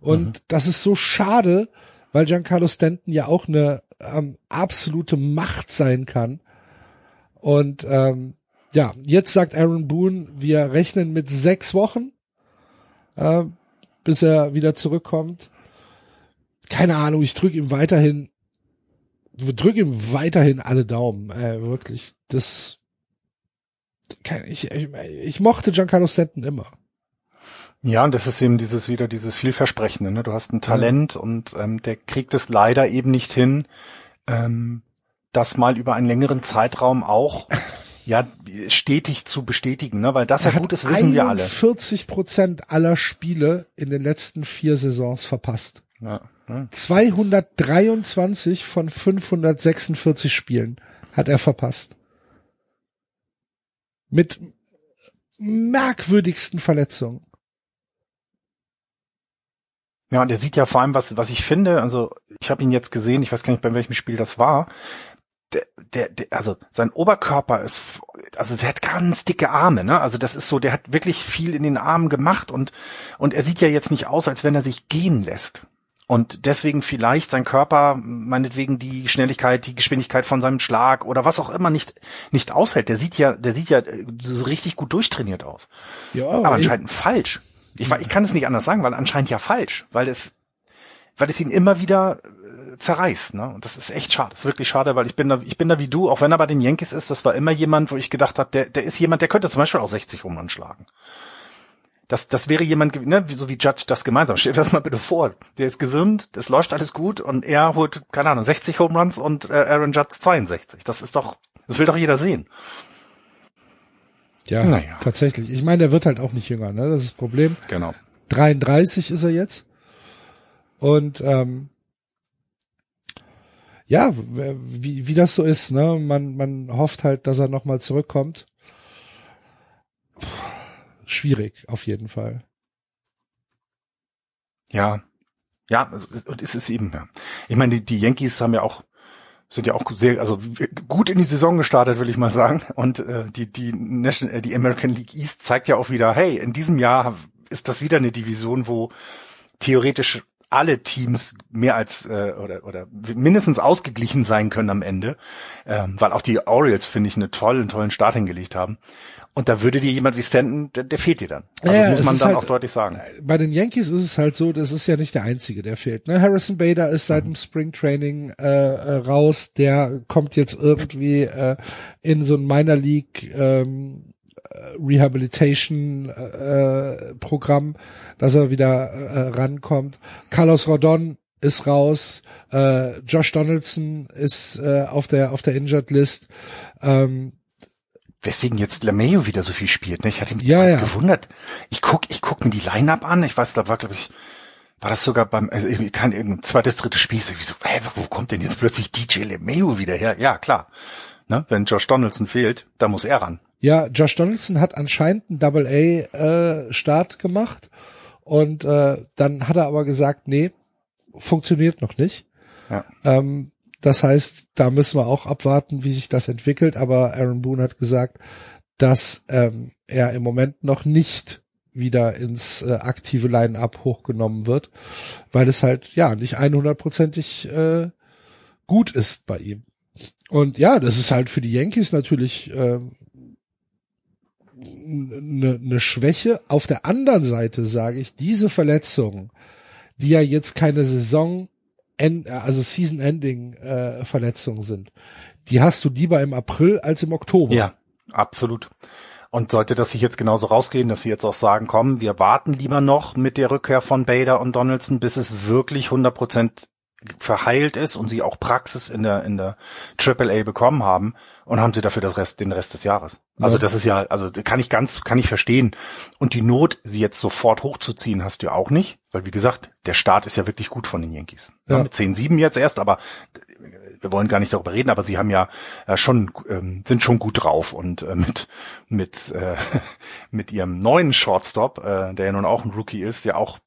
Und mhm. das ist so schade, weil Giancarlo Stanton ja auch eine ähm, absolute Macht sein kann. Und ähm, ja, jetzt sagt Aaron Boone, wir rechnen mit sechs Wochen, äh, bis er wieder zurückkommt. Keine Ahnung, ich drücke ihm weiterhin, drücke ihm weiterhin alle Daumen. Äh, wirklich, das ich, ich, ich mochte Giancarlo Stanton immer. Ja, und das ist eben dieses wieder dieses vielversprechende. Ne? Du hast ein Talent ja. und ähm, der kriegt es leider eben nicht hin, ähm, das mal über einen längeren Zeitraum auch *laughs* ja stetig zu bestätigen, ne? weil das er ja gut ist, wissen wir alle. 40 Prozent aller Spiele in den letzten vier Saisons verpasst. Ja, ja. 223 von 546 Spielen hat er verpasst mit merkwürdigsten Verletzungen. Ja, und er sieht ja vor allem, was, was ich finde, also ich habe ihn jetzt gesehen, ich weiß gar nicht, bei welchem Spiel das war. Der, der, der, also sein Oberkörper ist, also der hat ganz dicke Arme, ne? Also das ist so, der hat wirklich viel in den Armen gemacht und und er sieht ja jetzt nicht aus, als wenn er sich gehen lässt und deswegen vielleicht sein Körper meinetwegen die Schnelligkeit, die Geschwindigkeit von seinem Schlag oder was auch immer nicht nicht aushält. Der sieht ja, der sieht ja so richtig gut durchtrainiert aus. Ja, aber anscheinend falsch. Ich, ich kann es nicht anders sagen, weil anscheinend ja falsch, weil es weil es ihn immer wieder äh, zerreißt, ne? Und das ist echt schade. Das ist wirklich schade, weil ich bin da, ich bin da wie du, auch wenn er bei den Yankees ist, das war immer jemand, wo ich gedacht habe, der, der ist jemand, der könnte zum Beispiel auch 60 rum anschlagen das, das wäre jemand, ne, so wie Judge das gemeinsam. Stell dir das mal bitte vor. Der ist gesund, das läuft alles gut und er holt, keine Ahnung, 60 Home Runs und äh, Aaron Judge 62. Das ist doch, das will doch jeder sehen. Ja, naja. tatsächlich. Ich meine, der wird halt auch nicht jünger, ne? Das ist das Problem. Genau. 33 ist er jetzt. Und ähm, ja, wie, wie das so ist, ne? Man, man hofft halt, dass er nochmal zurückkommt schwierig, auf jeden Fall. Ja, ja, und es ist eben, ja. Ich meine, die, die Yankees haben ja auch sind ja auch sehr, also gut in die Saison gestartet, will ich mal sagen. Und äh, die die National, äh, die American League East zeigt ja auch wieder, hey, in diesem Jahr ist das wieder eine Division, wo theoretisch alle Teams mehr als äh, oder oder mindestens ausgeglichen sein können am Ende, ähm, weil auch die Orioles finde ich einen tollen tollen Start hingelegt haben. Und da würde dir jemand wie Stanton, der, der fehlt dir dann. Also ja, muss man dann halt, auch deutlich sagen. Bei den Yankees ist es halt so, das ist ja nicht der einzige, der fehlt. Ne? Harrison Bader ist seit mhm. dem Spring Training äh, äh, raus, der kommt jetzt irgendwie äh, in so ein Minor League ähm, Rehabilitation äh, Programm, dass er wieder äh, rankommt. Carlos Rodon ist raus, äh, Josh Donaldson ist äh, auf der auf der Injured List. Ähm, weswegen jetzt LeMayo wieder so viel spielt. Ne? Ich hatte mich ja, ja. gewundert. Ich guck, ich guck mir die Line-Up an. Ich weiß, da war, glaube ich, war das sogar beim, also ich kann irgendein zweites, drittes Spiel. Ich so, hä, wo kommt denn jetzt plötzlich DJ LeMayo wieder her? Ja, klar. Ne? Wenn Josh Donaldson fehlt, da muss er ran. Ja, Josh Donaldson hat anscheinend einen Double A äh, Start gemacht und äh, dann hat er aber gesagt, nee, funktioniert noch nicht. Ja. Ähm, das heißt, da müssen wir auch abwarten, wie sich das entwickelt. Aber Aaron Boone hat gesagt, dass ähm, er im Moment noch nicht wieder ins äh, aktive Line-up hochgenommen wird, weil es halt ja nicht 100%ig äh, gut ist bei ihm. Und ja, das ist halt für die Yankees natürlich äh, eine ne Schwäche. Auf der anderen Seite sage ich, diese Verletzung, die ja jetzt keine Saison also Season-Ending-Verletzungen äh, sind, die hast du lieber im April als im Oktober. Ja, absolut. Und sollte das sich jetzt genauso rausgehen, dass sie jetzt auch sagen, komm, wir warten lieber noch mit der Rückkehr von Bader und Donaldson, bis es wirklich 100 Prozent verheilt ist und sie auch Praxis in der in der AAA bekommen haben und haben sie dafür das Rest den Rest des Jahres. Also das ist ja also kann ich ganz kann ich verstehen und die Not sie jetzt sofort hochzuziehen hast du auch nicht, weil wie gesagt, der Start ist ja wirklich gut von den Yankees. Ja. Mit 10-7 jetzt erst, aber wir wollen gar nicht darüber reden, aber sie haben ja äh, schon ähm, sind schon gut drauf und äh, mit mit äh, *laughs* mit ihrem neuen Shortstop, äh, der ja nun auch ein Rookie ist, ja auch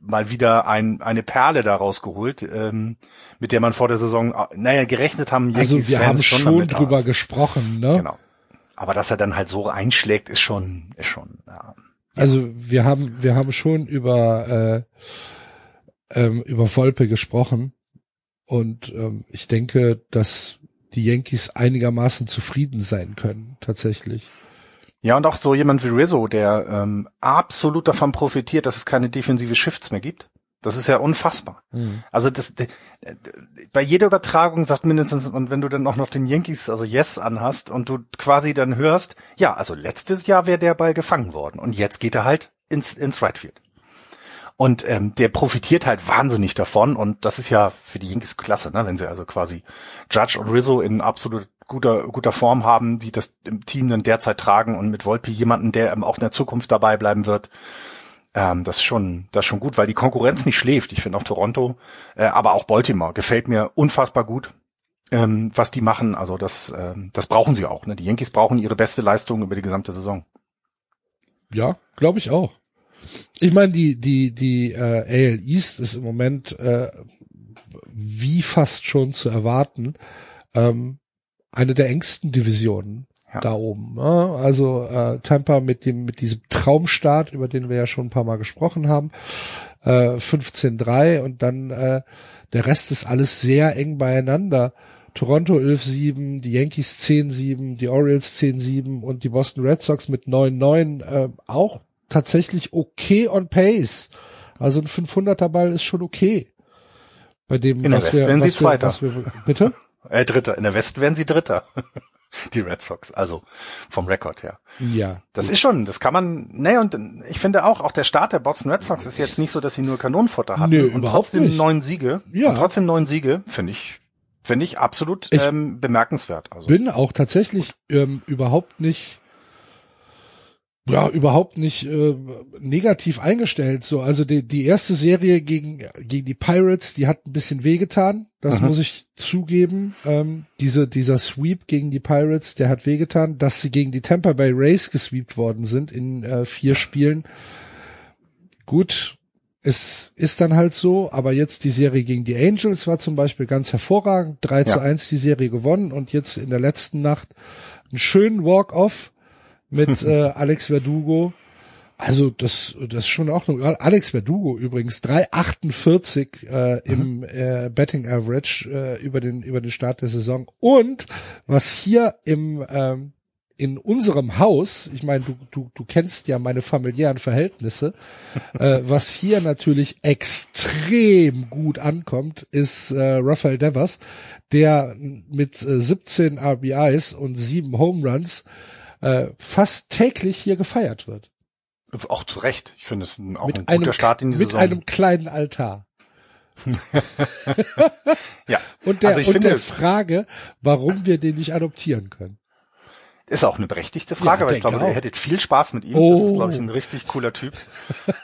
mal wieder ein, eine Perle daraus geholt, ähm, mit der man vor der Saison, äh, naja, gerechnet haben. Also Yankees wir Fans haben schon, schon drüber aus. gesprochen, ne? Genau. Aber dass er dann halt so einschlägt, ist schon, ist schon. Ja. Also wir haben, wir haben schon über äh, ähm, über Volpe gesprochen und ähm, ich denke, dass die Yankees einigermaßen zufrieden sein können, tatsächlich. Ja, und auch so jemand wie Rizzo, der ähm, absolut davon profitiert, dass es keine defensive Shifts mehr gibt. Das ist ja unfassbar. Mhm. Also das, bei jeder Übertragung sagt mindestens, und wenn du dann auch noch den Yankees, also Yes anhast und du quasi dann hörst, ja, also letztes Jahr wäre der Ball gefangen worden und jetzt geht er halt ins, ins Right Field. Und ähm, der profitiert halt wahnsinnig davon und das ist ja für die Yankees klasse, ne? wenn sie also quasi Judge und Rizzo in absolut guter, guter Form haben, die das im Team dann derzeit tragen und mit Volpi jemanden, der auch in der Zukunft dabei bleiben wird. Ähm, das ist schon, das ist schon gut, weil die Konkurrenz nicht schläft. Ich finde auch Toronto, äh, aber auch Baltimore gefällt mir unfassbar gut, ähm, was die machen. Also das, ähm, das brauchen sie auch. Ne? Die Yankees brauchen ihre beste Leistung über die gesamte Saison. Ja, glaube ich auch. Ich meine, die die die äh, AL East ist im Moment äh, wie fast schon zu erwarten. Ähm, eine der engsten Divisionen ja. da oben. Ne? Also äh, Tampa mit dem mit diesem Traumstart, über den wir ja schon ein paar Mal gesprochen haben, äh, 15-3 und dann äh, der Rest ist alles sehr eng beieinander. Toronto 11-7, die Yankees 10-7, die Orioles 10-7 und die Boston Red Sox mit 9-9 äh, auch tatsächlich okay on pace. Also ein 500er Ball ist schon okay. Bei dem, In was der West wir, was sie Zweiter. Was wir, bitte? *laughs* Äh, Dritter. In der West werden sie Dritter. *laughs* die Red Sox, also vom Rekord her. Ja. Das ist schon, das kann man, ne, und ich finde auch, auch der Start der Boston Red Sox ist jetzt nicht so, dass sie nur Kanonenfutter hatten. Nö, und trotzdem nicht. neun Siege. Ja. Und trotzdem neun Siege, finde ich, finde ich absolut ich ähm, bemerkenswert. Also. Bin auch tatsächlich ähm, überhaupt nicht ja überhaupt nicht äh, negativ eingestellt so also die, die erste Serie gegen gegen die Pirates die hat ein bisschen wehgetan das mhm. muss ich zugeben ähm, diese dieser Sweep gegen die Pirates der hat wehgetan dass sie gegen die Tampa Bay Rays gesweept worden sind in äh, vier Spielen gut es ist dann halt so, aber jetzt die Serie gegen die Angels war zum Beispiel ganz hervorragend. 3 ja. zu 1 die Serie gewonnen und jetzt in der letzten Nacht einen schönen Walk-Off mit *laughs* äh, Alex Verdugo. Also das, das ist schon auch noch. Alex Verdugo übrigens 3,48 äh, im mhm. äh, Betting Average äh, über den über den Start der Saison. Und was hier im ähm, in unserem Haus, ich meine, du, du, du kennst ja meine familiären Verhältnisse, äh, *laughs* was hier natürlich extrem gut ankommt, ist äh, Rafael Devers, der mit äh, 17 RBIs und 7 Home Runs äh, fast täglich hier gefeiert wird. Auch zu Recht. Ich finde es auch mit ein guter einem, Start in die mit Saison. Mit einem kleinen Altar. *laughs* ja. Und der, also und finde, der Frage, warum wir den nicht adoptieren können. Ist auch eine berechtigte Frage, ja, weil ich glaube, auch. ihr hättet viel Spaß mit ihm. Oh. Das ist, glaube ich, ein richtig cooler Typ.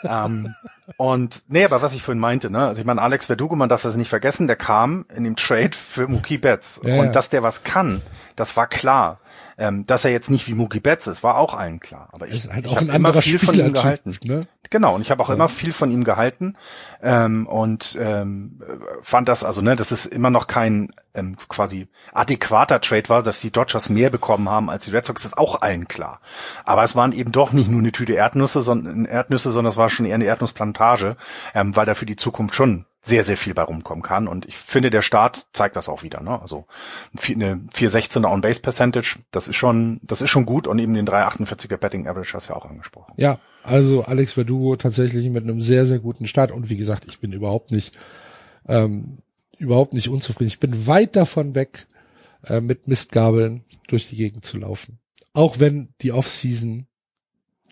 ähm, und nee, aber was ich vorhin meinte, ne, also ich meine, Alex Verdugo, man darf das nicht vergessen, der kam in dem Trade für Mookie Betts. Ja, und ja. dass der was kann, das war klar. Ähm, dass er jetzt nicht wie Mookie Betts ist, war auch allen klar. Aber ich, halt ich habe immer viel von ihm gehalten. Ne? Genau, und ich habe auch ja. immer viel von ihm gehalten ähm, und ähm, fand das, also ne, das ist immer noch kein ähm, quasi adäquater Trade war, dass die Dodgers mehr bekommen haben als die Red Sox, ist auch allen klar. Aber es waren eben doch nicht nur eine Tüte Erdnüsse, sondern Erdnüsse, sondern es war schon eher eine Erdnussplantage, ähm, weil da für die Zukunft schon sehr, sehr viel bei rumkommen kann. Und ich finde, der Start zeigt das auch wieder. Ne? Also eine 416er On-Base Percentage, das ist schon, das ist schon gut. Und eben den 348er Betting Average hast du ja auch angesprochen. Ja, also Alex Verdugo tatsächlich mit einem sehr, sehr guten Start. Und wie gesagt, ich bin überhaupt nicht, ähm, überhaupt nicht unzufrieden. Ich bin weit davon weg, äh, mit Mistgabeln durch die Gegend zu laufen. Auch wenn die Offseason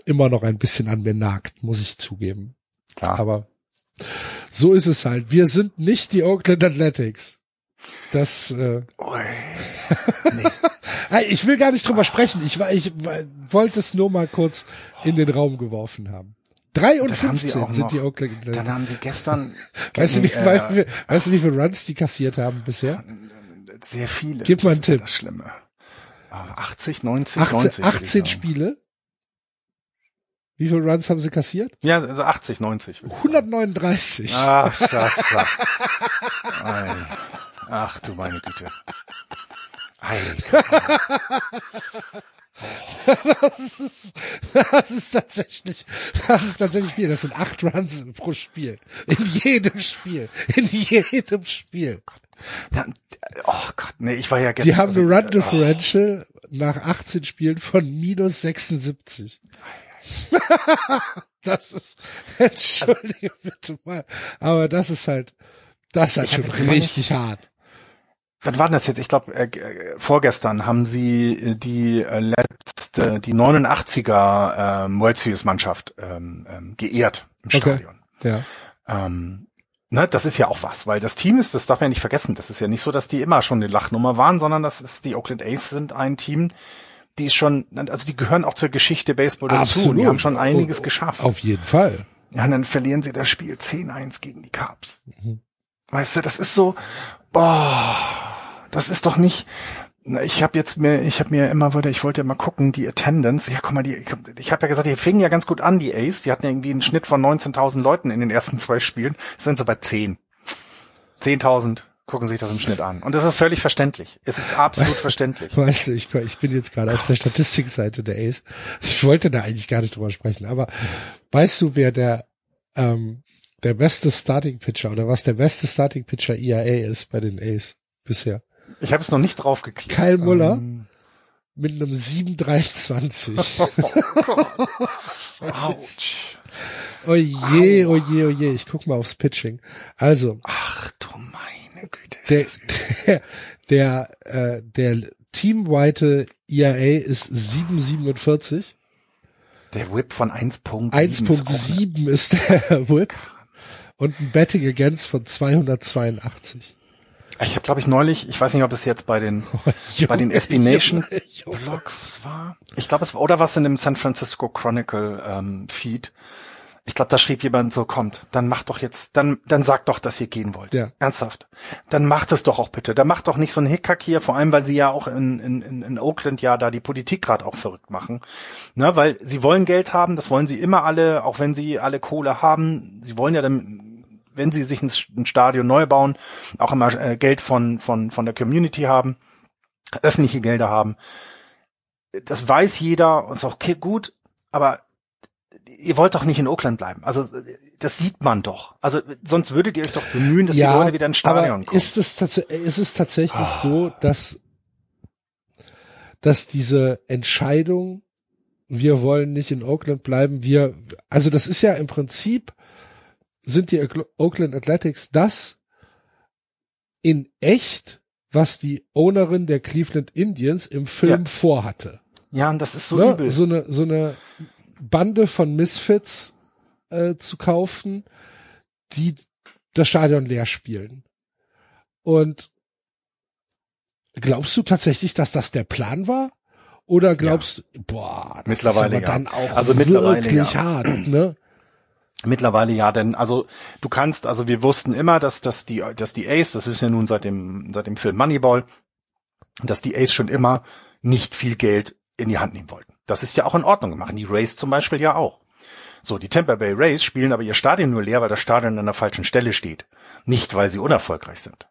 immer noch ein bisschen an mir nagt, muss ich zugeben. Klar. Aber so ist es halt. Wir sind nicht die Oakland Athletics. Das. Äh, nee. *laughs* ich will gar nicht drüber sprechen. Ich, ich, ich wollte es nur mal kurz in den Raum geworfen haben. 3 und 15 sind noch, die Oakland Athletics. Dann haben sie gestern. *laughs* weißt, du, wie, äh, weißt du, wie viele Runs die kassiert haben bisher? Sehr viele. Gib mal einen Tipp. Das Schlimme. 80, 90, 18, 90. 18 Spiele. Wie viele Runs haben sie kassiert? Ja, also 80, 90. 139. Ach, das, das. *laughs* Ach du meine Güte. das, ist, das ist tatsächlich, das ist tatsächlich viel. Das sind acht Runs pro Spiel. In jedem Spiel. In jedem Spiel. oh Gott, nee, ich war ja gestern. Die haben eine Run Differential oh. nach 18 Spielen von minus 76. *laughs* das ist, *laughs* entschuldige bitte mal, aber das ist halt, das ist halt ich schon richtig hart. Wann war das jetzt? Ich glaube, äh, äh, vorgestern haben sie äh, die äh, letzte, die 89er ähm, World Series Mannschaft ähm, ähm, geehrt im okay. Stadion. Ja. Ähm, ne, das ist ja auch was, weil das Team ist, das darf man ja nicht vergessen, das ist ja nicht so, dass die immer schon eine Lachnummer waren, sondern das ist, die Oakland A's sind ein Team, die ist schon, also die gehören auch zur Geschichte Baseball dazu. Absolut. Die haben schon einiges geschafft. Auf jeden Fall. Ja, und dann verlieren sie das Spiel 10-1 gegen die Cubs. Mhm. Weißt du, das ist so, boah, das ist doch nicht, ich habe jetzt mir, ich habe mir immer wieder, ich wollte ja mal gucken, die Attendance. Ja, guck mal, die, ich habe hab ja gesagt, die fingen ja ganz gut an, die Ace. Die hatten ja irgendwie einen Schnitt von 19.000 Leuten in den ersten zwei Spielen. Jetzt sind sie bei 10. 10.000 gucken sich das im Schnitt an. Und das ist völlig verständlich. Es ist absolut *laughs* verständlich. Weißt du, ich, ich bin jetzt gerade auf der Statistikseite der Ace. Ich wollte da eigentlich gar nicht drüber sprechen, aber weißt du, wer der ähm, der beste Starting Pitcher oder was der beste Starting Pitcher ERA ist bei den Ace bisher? Ich habe es noch nicht drauf geklickt. Kyle Muller ähm. mit einem 723. *laughs* Autsch. Oh je, oh je, oh je. Ich guck mal aufs Pitching. Also. Ach du meine Güte. Der, der, der, äh, der teamweite ERA ist 747. Der Whip von 1.7. 1.7 ist der *laughs* Whip. Und ein Betting Against von 282. Ich habe, glaube ich, neulich, ich weiß nicht, ob es jetzt bei den oh, *laughs* Junge, bei den SB Nation Junge, Blogs war. Ich glaube, es war oder was in dem San Francisco Chronicle ähm, Feed. Ich glaube, da schrieb jemand so, kommt, dann macht doch jetzt, dann, dann sagt doch, dass ihr gehen wollt. Ja. Ernsthaft. Dann macht es doch auch bitte. Dann macht doch nicht so einen Hickhack hier, vor allem, weil sie ja auch in, in, in Oakland ja da die Politik gerade auch verrückt machen. Ne, weil sie wollen Geld haben, das wollen sie immer alle, auch wenn sie alle Kohle haben. Sie wollen ja dann wenn sie sich ein, Stadion neu bauen, auch immer äh, Geld von, von, von der Community haben, öffentliche Gelder haben. Das weiß jeder und ist auch okay, gut, aber ihr wollt doch nicht in Oakland bleiben. Also das sieht man doch. Also sonst würdet ihr euch doch bemühen, dass ja, die Leute wieder ins Stadion aber kommen. Ist es, ist es tatsächlich oh. so, dass, dass diese Entscheidung, wir wollen nicht in Oakland bleiben, wir, also das ist ja im Prinzip sind die Oakland Athletics das in echt, was die Ownerin der Cleveland Indians im Film ja. vorhatte. Ja, und das ist so ne? übel. So eine, so eine Bande von Misfits äh, zu kaufen, die das Stadion leer spielen. Und glaubst du tatsächlich, dass das der Plan war? Oder glaubst ja. du, boah, das mittlerweile ist aber ja. dann auch also wirklich ja. hart, ne? Mittlerweile ja, denn also du kannst, also wir wussten immer, dass, dass die, dass die Ace, das wissen wir nun seit dem, seit dem Film Moneyball, dass die Ace schon immer nicht viel Geld in die Hand nehmen wollten. Das ist ja auch in Ordnung. Machen die Rays zum Beispiel ja auch. So, die Tampa Bay Rays spielen aber ihr Stadion nur leer, weil das Stadion an der falschen Stelle steht. Nicht, weil sie unerfolgreich sind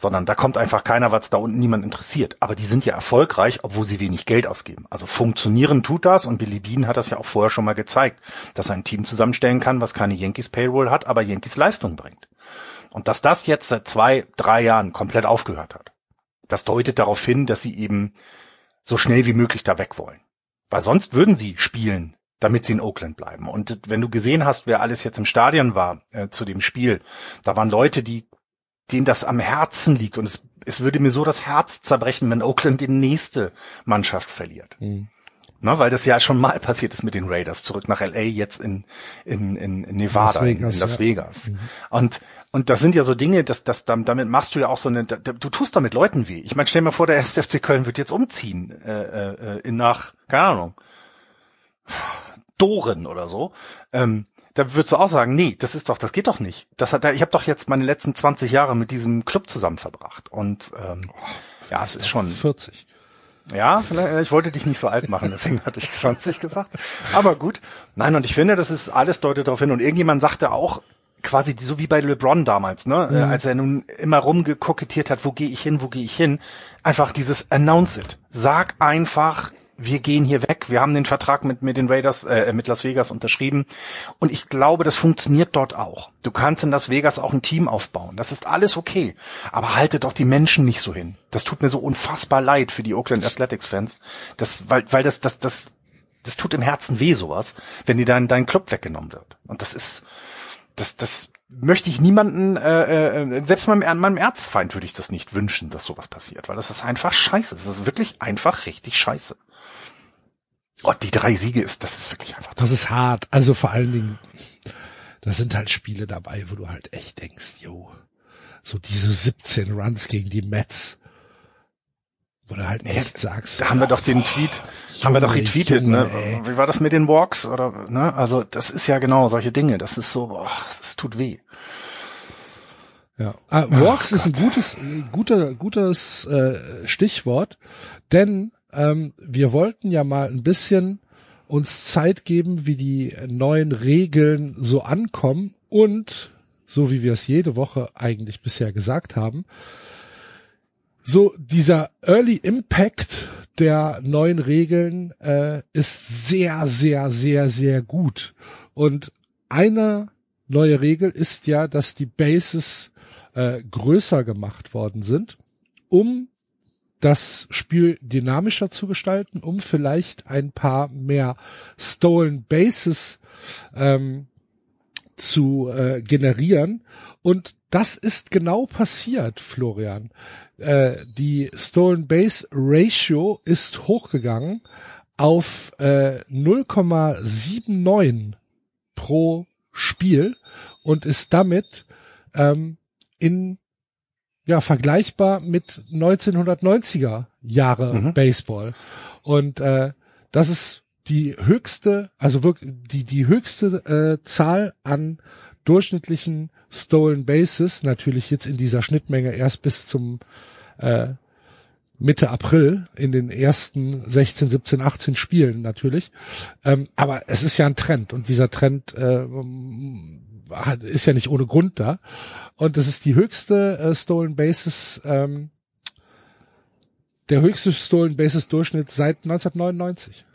sondern da kommt einfach keiner, was da unten niemand interessiert. Aber die sind ja erfolgreich, obwohl sie wenig Geld ausgeben. Also funktionieren tut das und Billy Bean hat das ja auch vorher schon mal gezeigt, dass er ein Team zusammenstellen kann, was keine Yankees Payroll hat, aber Yankees Leistung bringt. Und dass das jetzt seit zwei, drei Jahren komplett aufgehört hat, das deutet darauf hin, dass sie eben so schnell wie möglich da weg wollen. Weil sonst würden sie spielen, damit sie in Oakland bleiben. Und wenn du gesehen hast, wer alles jetzt im Stadion war äh, zu dem Spiel, da waren Leute, die denen das am Herzen liegt. Und es, es würde mir so das Herz zerbrechen, wenn Oakland die nächste Mannschaft verliert. Mhm. Ne, weil das ja schon mal passiert ist mit den Raiders, zurück nach LA, jetzt in, in, in Nevada, Las Vegas, in, Las Vegas. Ja. Mhm. Und, und das sind ja so Dinge, dass, dass damit machst du ja auch so eine, du tust damit Leuten weh. Ich meine, stell dir mal vor, der erste FC Köln wird jetzt umziehen, äh, äh, nach, keine Ahnung, Doren oder so. Ähm, da würdest du auch sagen, nee, das ist doch, das geht doch nicht. Das hat, ich habe doch jetzt meine letzten 20 Jahre mit diesem Club zusammen verbracht. Und ähm, ja, es ist schon 40. Ja, vielleicht, ich wollte dich nicht so alt machen, deswegen hatte ich 20 gesagt. Aber gut. Nein, und ich finde, das ist alles deutet darauf hin. Und irgendjemand sagte auch, quasi so wie bei LeBron damals, ne, mhm. als er nun immer rumgekokettiert hat, wo gehe ich hin, wo gehe ich hin, einfach dieses Announce it. Sag einfach, wir gehen hier weg. Wir haben den Vertrag mit, mit den Raiders, äh, mit Las Vegas unterschrieben. Und ich glaube, das funktioniert dort auch. Du kannst in Las Vegas auch ein Team aufbauen. Das ist alles okay. Aber halte doch die Menschen nicht so hin. Das tut mir so unfassbar leid für die Oakland Athletics Fans. Das, weil, weil das, das, das, das tut im Herzen weh, sowas, wenn dir dein, dein Club weggenommen wird. Und das ist, das, das möchte ich niemanden, äh, äh, selbst meinem, meinem Erzfeind würde ich das nicht wünschen, dass sowas passiert, weil das ist einfach scheiße. Das ist wirklich einfach richtig scheiße. Oh, die drei Siege ist, das ist wirklich einfach. Das ist hart. Also vor allen Dingen, da sind halt Spiele dabei, wo du halt echt denkst, jo, so diese 17 Runs gegen die Mets, wo du halt echt ja, sagst. Da haben wir doch den Tweet, Junge, haben wir doch retweetet, Junge, ne? Ey. Wie war das mit den Walks oder, ne? Also, das ist ja genau solche Dinge. Das ist so, boah, es tut weh. Ja, ah, Walks oh, ist ein gutes, guter, gutes äh, Stichwort, denn ähm, wir wollten ja mal ein bisschen uns Zeit geben, wie die neuen Regeln so ankommen und so wie wir es jede Woche eigentlich bisher gesagt haben, so dieser Early Impact der neuen Regeln äh, ist sehr, sehr, sehr, sehr gut. Und eine neue Regel ist ja, dass die Bases äh, größer gemacht worden sind, um das Spiel dynamischer zu gestalten, um vielleicht ein paar mehr Stolen Bases ähm, zu äh, generieren. Und das ist genau passiert, Florian. Äh, die Stolen Base Ratio ist hochgegangen auf äh, 0,79 pro Spiel und ist damit ähm, in ja vergleichbar mit 1990er Jahre mhm. Baseball. Und äh, das ist die höchste, also wirklich die die höchste äh, Zahl an durchschnittlichen Stolen Bases, natürlich jetzt in dieser Schnittmenge erst bis zum äh, Mitte April in den ersten 16, 17, 18 Spielen natürlich. Ähm, aber es ist ja ein Trend und dieser Trend äh, ist ja nicht ohne Grund da. Und das ist die höchste äh, Stolen Bases, ähm, der höchste Stolen Bases Durchschnitt seit 1999.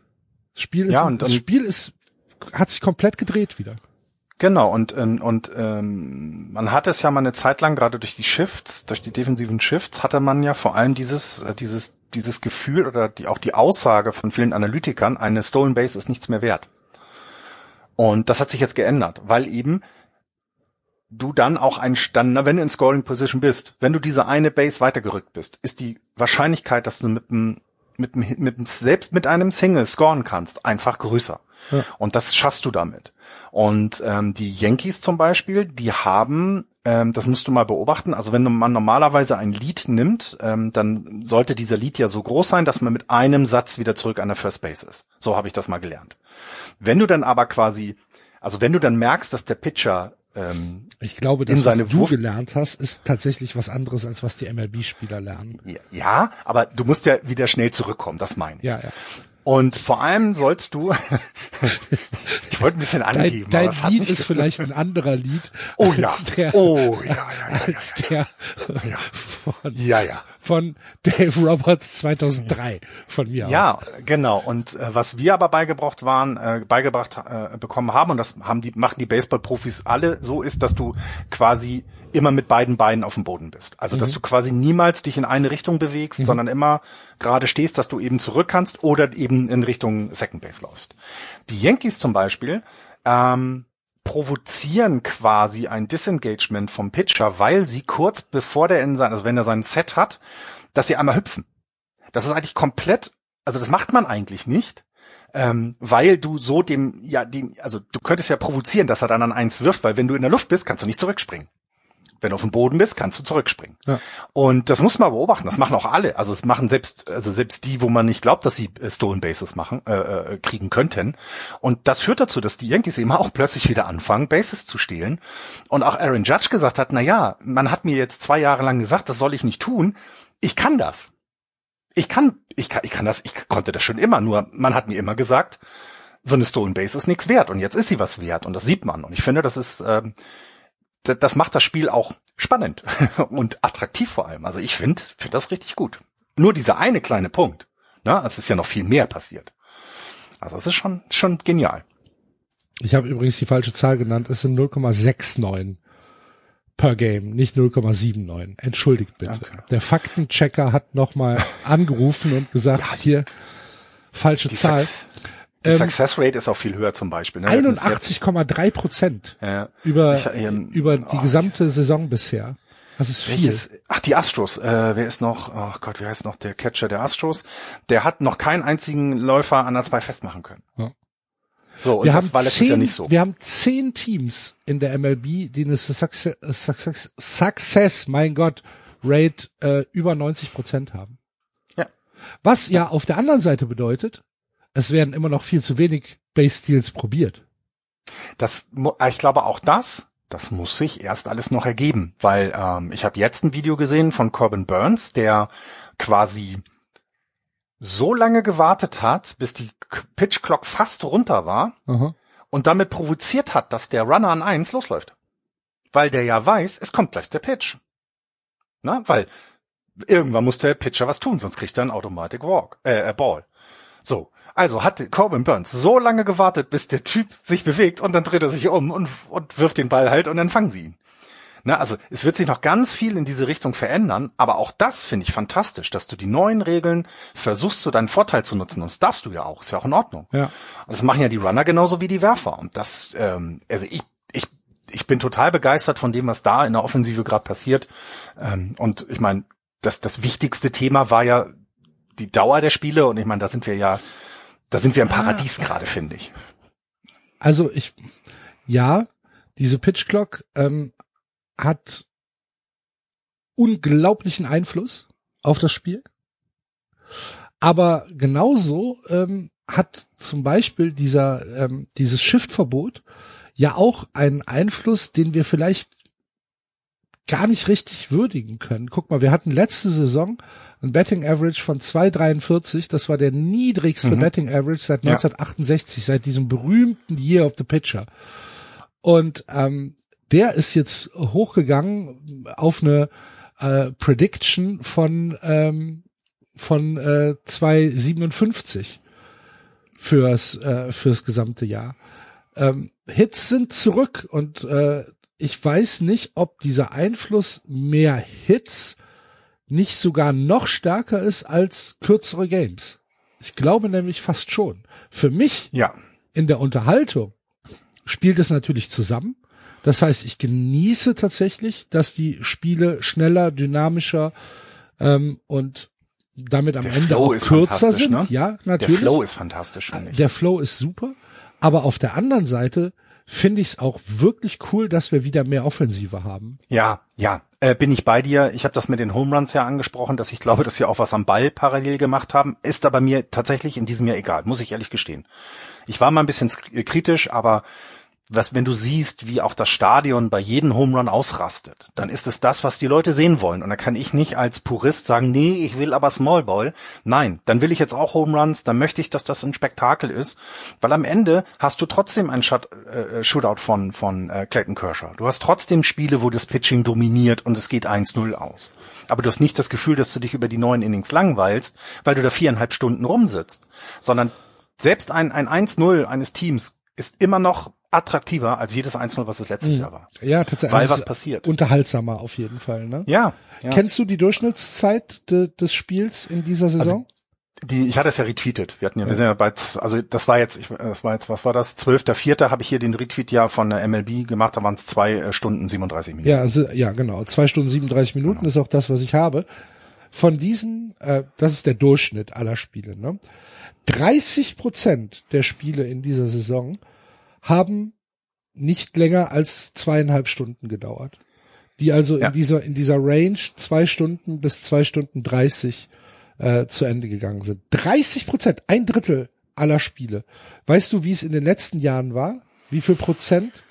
Das Spiel ist, ja, und, das Spiel ist, hat sich komplett gedreht wieder. Genau, und, und, und ähm, man hat es ja mal eine Zeit lang, gerade durch die Shifts, durch die defensiven Shifts, hatte man ja vor allem dieses, äh, dieses, dieses Gefühl oder die, auch die Aussage von vielen Analytikern, eine Stolen Base ist nichts mehr wert. Und das hat sich jetzt geändert, weil eben du dann auch ein Stand, wenn du in Scoring Position bist, wenn du diese eine Base weitergerückt bist, ist die Wahrscheinlichkeit, dass du mit einem mit, mit, mit selbst mit einem Single scoren kannst, einfach größer. Ja. Und das schaffst du damit. Und ähm, die Yankees zum Beispiel, die haben, ähm, das musst du mal beobachten, also wenn man normalerweise ein Lied nimmt, ähm, dann sollte dieser Lied ja so groß sein, dass man mit einem Satz wieder zurück an der First Base ist. So habe ich das mal gelernt. Wenn du dann aber quasi, also wenn du dann merkst, dass der Pitcher ähm, ich glaube, das, was du Wurf gelernt hast, ist tatsächlich was anderes, als was die MLB-Spieler lernen. Ja, ja, aber du musst ja wieder schnell zurückkommen, das meine ich. Ja, ja. Und vor allem sollst du, *laughs* ich wollte ein bisschen angeben. Dein, dein Lied ist vielleicht ein anderer Lied. Oh ja. Der, oh ja, ja, ja. Als der ja. von, ja, ja. Von Dave Roberts 2003 von mir ja, aus. Ja, genau. Und äh, was wir aber beigebracht waren, äh, beigebracht äh, bekommen haben, und das haben die, machen die Baseball-Profis alle so, ist, dass du quasi immer mit beiden Beinen auf dem Boden bist. Also, mhm. dass du quasi niemals dich in eine Richtung bewegst, mhm. sondern immer gerade stehst, dass du eben zurück kannst oder eben in Richtung Second Base läufst. Die Yankees zum Beispiel, ähm, provozieren quasi ein Disengagement vom Pitcher, weil sie kurz bevor der in sein, also wenn er sein Set hat, dass sie einmal hüpfen. Das ist eigentlich komplett, also das macht man eigentlich nicht, ähm, weil du so dem, ja, dem, also du könntest ja provozieren, dass er dann an eins wirft, weil wenn du in der Luft bist, kannst du nicht zurückspringen. Wenn du auf dem Boden bist, kannst du zurückspringen. Ja. Und das muss man beobachten. Das machen auch alle. Also es machen selbst, also selbst die, wo man nicht glaubt, dass sie äh, Stolen Bases machen, äh, äh, kriegen könnten. Und das führt dazu, dass die Yankees eben auch plötzlich wieder anfangen, Bases zu stehlen. Und auch Aaron Judge gesagt hat, na ja, man hat mir jetzt zwei Jahre lang gesagt, das soll ich nicht tun. Ich kann das. Ich kann, ich kann, ich kann das, ich konnte das schon immer, nur man hat mir immer gesagt, so eine Stolen Base ist nichts wert und jetzt ist sie was wert und das sieht man. Und ich finde, das ist, ähm, das macht das Spiel auch spannend *laughs* und attraktiv vor allem. Also ich finde, finde das richtig gut. Nur dieser eine kleine Punkt. Ne? Es ist ja noch viel mehr passiert. Also es ist schon, schon genial. Ich habe übrigens die falsche Zahl genannt. Es sind 0,69 per Game, nicht 0,79. Entschuldigt bitte. Okay. Der Faktenchecker hat nochmal *laughs* angerufen und gesagt, ja, hier, falsche Zahl. Sex die ähm, Success Rate ist auch viel höher zum Beispiel. Ne? 81,3 Prozent ja. über, ich, ähm, über die oh, gesamte Saison bisher. Das ist viel. Welches, ach, die Astros. Äh, wer ist noch? Oh Gott, wer heißt noch der Catcher der Astros? Der hat noch keinen einzigen Läufer an der zwei festmachen können. Ja. So, und wir das haben war letztes zehn, Jahr nicht so. Wir haben zehn Teams in der MLB, die eine Success, Success, Success mein Gott, Rate äh, über 90 Prozent haben. Ja. Was ja auf der anderen Seite bedeutet, es werden immer noch viel zu wenig Base Steals probiert. Das, ich glaube auch das, das muss sich erst alles noch ergeben, weil ähm, ich habe jetzt ein Video gesehen von Corbin Burns, der quasi so lange gewartet hat, bis die Pitch Clock fast runter war Aha. und damit provoziert hat, dass der Runner an eins losläuft. Weil der ja weiß, es kommt gleich der Pitch. Na, weil irgendwann muss der Pitcher was tun, sonst kriegt er einen Automatic Walk, äh, Ball. So. Also hat Corbin Burns so lange gewartet, bis der Typ sich bewegt und dann dreht er sich um und, und wirft den Ball halt und dann fangen sie ihn. Na, also es wird sich noch ganz viel in diese Richtung verändern, aber auch das finde ich fantastisch, dass du die neuen Regeln versuchst zu deinem Vorteil zu nutzen und das darfst du ja auch, ist ja auch in Ordnung. Ja. Das machen ja die Runner genauso wie die Werfer und das, ähm, also ich, ich, ich bin total begeistert von dem, was da in der Offensive gerade passiert ähm, und ich meine, das, das wichtigste Thema war ja die Dauer der Spiele und ich meine, da sind wir ja da sind wir im Paradies ah. gerade, finde ich. Also ich, ja, diese Pitch Clock ähm, hat unglaublichen Einfluss auf das Spiel. Aber genauso ähm, hat zum Beispiel dieser ähm, dieses Shift-Verbot ja auch einen Einfluss, den wir vielleicht gar nicht richtig würdigen können. Guck mal, wir hatten letzte Saison ein Betting Average von 2,43. Das war der niedrigste mhm. Betting Average seit 1968, ja. seit diesem berühmten Year of the Pitcher. Und ähm, der ist jetzt hochgegangen auf eine äh, Prediction von ähm, von äh, 2,57 fürs äh, fürs gesamte Jahr. Ähm, Hits sind zurück und äh, ich weiß nicht, ob dieser Einfluss mehr Hits nicht sogar noch stärker ist als kürzere Games. Ich glaube nämlich fast schon. Für mich ja. in der Unterhaltung spielt es natürlich zusammen. Das heißt, ich genieße tatsächlich, dass die Spiele schneller, dynamischer ähm, und damit am der Ende Flow auch kürzer sind. Ne? Ja, natürlich. Der Flow ist fantastisch. Der Flow ist super. Aber auf der anderen Seite finde ich es auch wirklich cool, dass wir wieder mehr Offensive haben. Ja, ja, äh, bin ich bei dir. Ich habe das mit den Home Runs ja angesprochen, dass ich glaube, dass wir auch was am Ball parallel gemacht haben. Ist aber mir tatsächlich in diesem Jahr egal, muss ich ehrlich gestehen. Ich war mal ein bisschen kritisch, aber was, wenn du siehst, wie auch das Stadion bei jedem Home Run ausrastet, dann ist es das, was die Leute sehen wollen. Und da kann ich nicht als Purist sagen, nee, ich will aber Small Ball. Nein, dann will ich jetzt auch Home Runs, dann möchte ich, dass das ein Spektakel ist. Weil am Ende hast du trotzdem ein Shut, äh, Shootout von, von äh, Clayton Kershaw. Du hast trotzdem Spiele, wo das Pitching dominiert und es geht 1-0 aus. Aber du hast nicht das Gefühl, dass du dich über die neuen Innings langweilst, weil du da viereinhalb Stunden rumsitzt. Sondern selbst ein, ein 1-0 eines Teams ist immer noch attraktiver als jedes Einzelne, was es letztes mhm. Jahr war. Ja, tatsächlich. Weil also was passiert. Unterhaltsamer auf jeden Fall, ne? Ja, ja. Kennst du die Durchschnittszeit de, des Spiels in dieser also Saison? Also, die, ich hatte es ja retweetet. Wir hatten ja, ja. wir sind ja bei, also das war jetzt, ich, das war jetzt, was war das? Zwölfter, vierter habe ich hier den Retweet ja von der MLB gemacht. Da waren es zwei äh, Stunden 37 Minuten. Ja, also, ja, genau. Zwei Stunden 37 Minuten genau. ist auch das, was ich habe. von diesen, äh, das ist der Durchschnitt aller Spiele, ne? 30 Prozent der Spiele in dieser Saison haben nicht länger als zweieinhalb Stunden gedauert. Die also ja. in dieser, in dieser Range zwei Stunden bis zwei Stunden dreißig äh, zu Ende gegangen sind. 30 Prozent, ein Drittel aller Spiele. Weißt du, wie es in den letzten Jahren war? Wie viel Prozent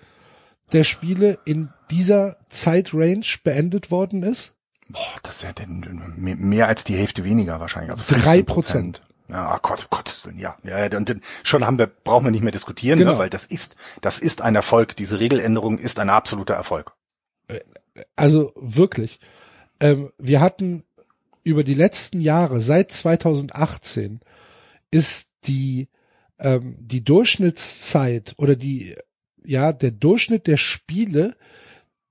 der Spiele in dieser Zeitrange beendet worden ist? Boah, das ist ja denn mehr als die Hälfte weniger wahrscheinlich. Also drei Prozent. Ja, oh Gott, Gottes Willen, ja, ja, und schon haben wir, brauchen wir nicht mehr diskutieren, genau. ne, weil das ist, das ist ein Erfolg. Diese Regeländerung ist ein absoluter Erfolg. Also wirklich, ähm, wir hatten über die letzten Jahre seit 2018 ist die ähm, die Durchschnittszeit oder die ja der Durchschnitt der Spiele,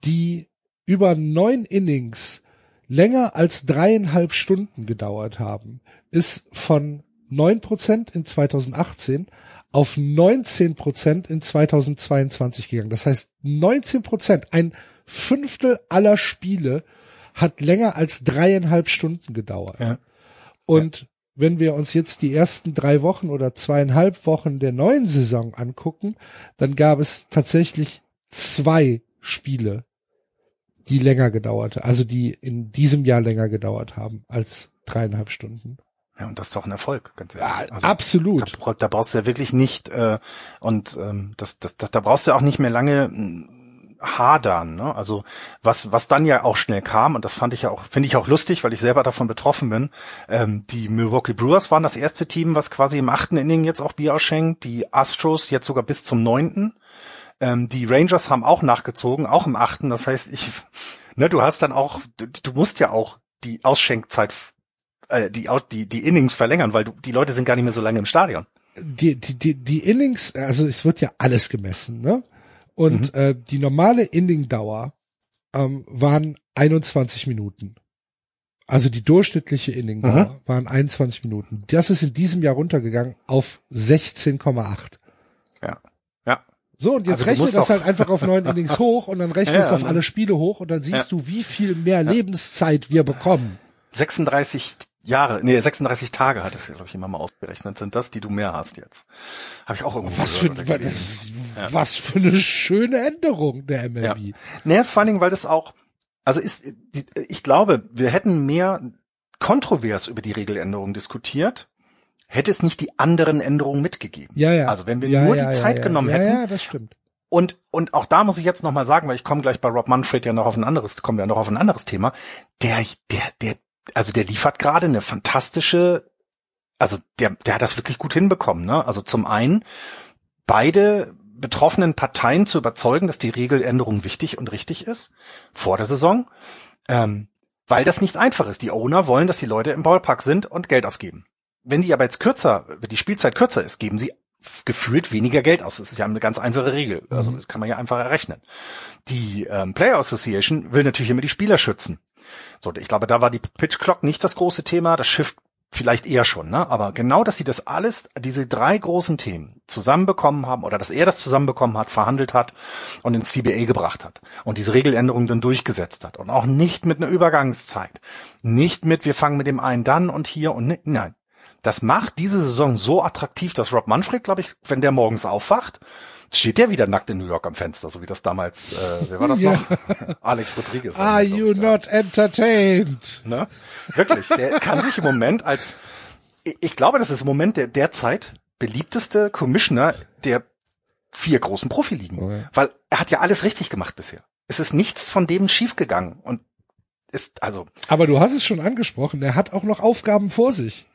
die über neun Innings länger als dreieinhalb Stunden gedauert haben, ist von neun Prozent in 2018 auf 19 Prozent in 2022 gegangen. Das heißt, 19 Prozent, ein Fünftel aller Spiele hat länger als dreieinhalb Stunden gedauert. Ja. Und ja. wenn wir uns jetzt die ersten drei Wochen oder zweieinhalb Wochen der neuen Saison angucken, dann gab es tatsächlich zwei Spiele, die länger gedauerte, also die in diesem Jahr länger gedauert haben als dreieinhalb Stunden. Ja, und das ist doch ein Erfolg, ganz ehrlich. Ja, also, absolut. Da, da, brauchst du ja wirklich nicht, äh, und ähm, das, das, das, da brauchst du auch nicht mehr lange hm, hadern. Ne? Also was, was dann ja auch schnell kam, und das fand ich ja auch, finde ich auch lustig, weil ich selber davon betroffen bin, ähm, die Milwaukee Brewers waren das erste Team, was quasi im achten Inning jetzt auch Bier ausschenkt, die Astros jetzt sogar bis zum neunten. Ähm, die Rangers haben auch nachgezogen, auch im achten. Das heißt, ich, ne, du hast dann auch, du, du musst ja auch die Ausschenkzeit, äh, die, die, die Innings verlängern, weil du, die Leute sind gar nicht mehr so lange im Stadion. Die, die, die, die Innings, also es wird ja alles gemessen, ne? Und mhm. äh, die normale Inningdauer ähm, waren 21 Minuten. Also die durchschnittliche Inningdauer mhm. waren 21 Minuten. Das ist in diesem Jahr runtergegangen auf 16,8. Ja. Ja. So, und jetzt also rechne das halt einfach auf neun Innings hoch und dann *laughs* rechne es ja, auf alle Spiele hoch und dann siehst ja. du, wie viel mehr Lebenszeit wir bekommen. 36 Jahre, nee, 36 Tage hat es, glaube ich, immer mal ausgerechnet, sind das, die du mehr hast jetzt. Habe ich auch irgendwo was für, was, ja. was für eine schöne Änderung der MLB. Ja. Nee, vor allen Dingen, weil das auch, also ist, ich glaube, wir hätten mehr kontrovers über die Regeländerung diskutiert, hätte es nicht die anderen Änderungen mitgegeben. Ja, ja. Also wenn wir ja, nur ja, die Zeit ja, genommen hätten. Ja, das stimmt. Und, und auch da muss ich jetzt nochmal sagen, weil ich komme gleich bei Rob Manfred ja noch auf ein anderes, kommen wir ja noch auf ein anderes Thema. Der, der, der, also der liefert gerade eine fantastische, also der, der hat das wirklich gut hinbekommen, ne? Also zum einen beide betroffenen Parteien zu überzeugen, dass die Regeländerung wichtig und richtig ist vor der Saison, ähm, weil das nicht einfach ist. Die Owner wollen, dass die Leute im Ballpark sind und Geld ausgeben. Wenn die aber jetzt kürzer, wenn die Spielzeit kürzer ist, geben sie gefühlt weniger Geld aus. Das ist ja eine ganz einfache Regel. Also mhm. das kann man ja einfach errechnen. Die ähm, Player Association will natürlich immer die Spieler schützen. So, ich glaube, da war die Pitch Clock nicht das große Thema, das Shift vielleicht eher schon, ne? Aber genau, dass sie das alles, diese drei großen Themen zusammenbekommen haben oder dass er das zusammenbekommen hat, verhandelt hat und ins CBA gebracht hat und diese Regeländerung dann durchgesetzt hat und auch nicht mit einer Übergangszeit, nicht mit wir fangen mit dem einen dann und hier und ne, nein, das macht diese Saison so attraktiv, dass Rob Manfred, glaube ich, wenn der morgens aufwacht, steht der wieder nackt in New York am Fenster, so wie das damals, äh, wer war das ja. noch? *laughs* Alex Rodriguez. Are you not entertained? Ne? Wirklich, der kann sich im Moment als, ich glaube, das ist im Moment der derzeit beliebteste Commissioner der vier großen Profiligen, okay. Oh weil er hat ja alles richtig gemacht bisher. Es ist nichts von dem schiefgegangen und ist also. Aber du hast es schon angesprochen, er hat auch noch Aufgaben vor sich.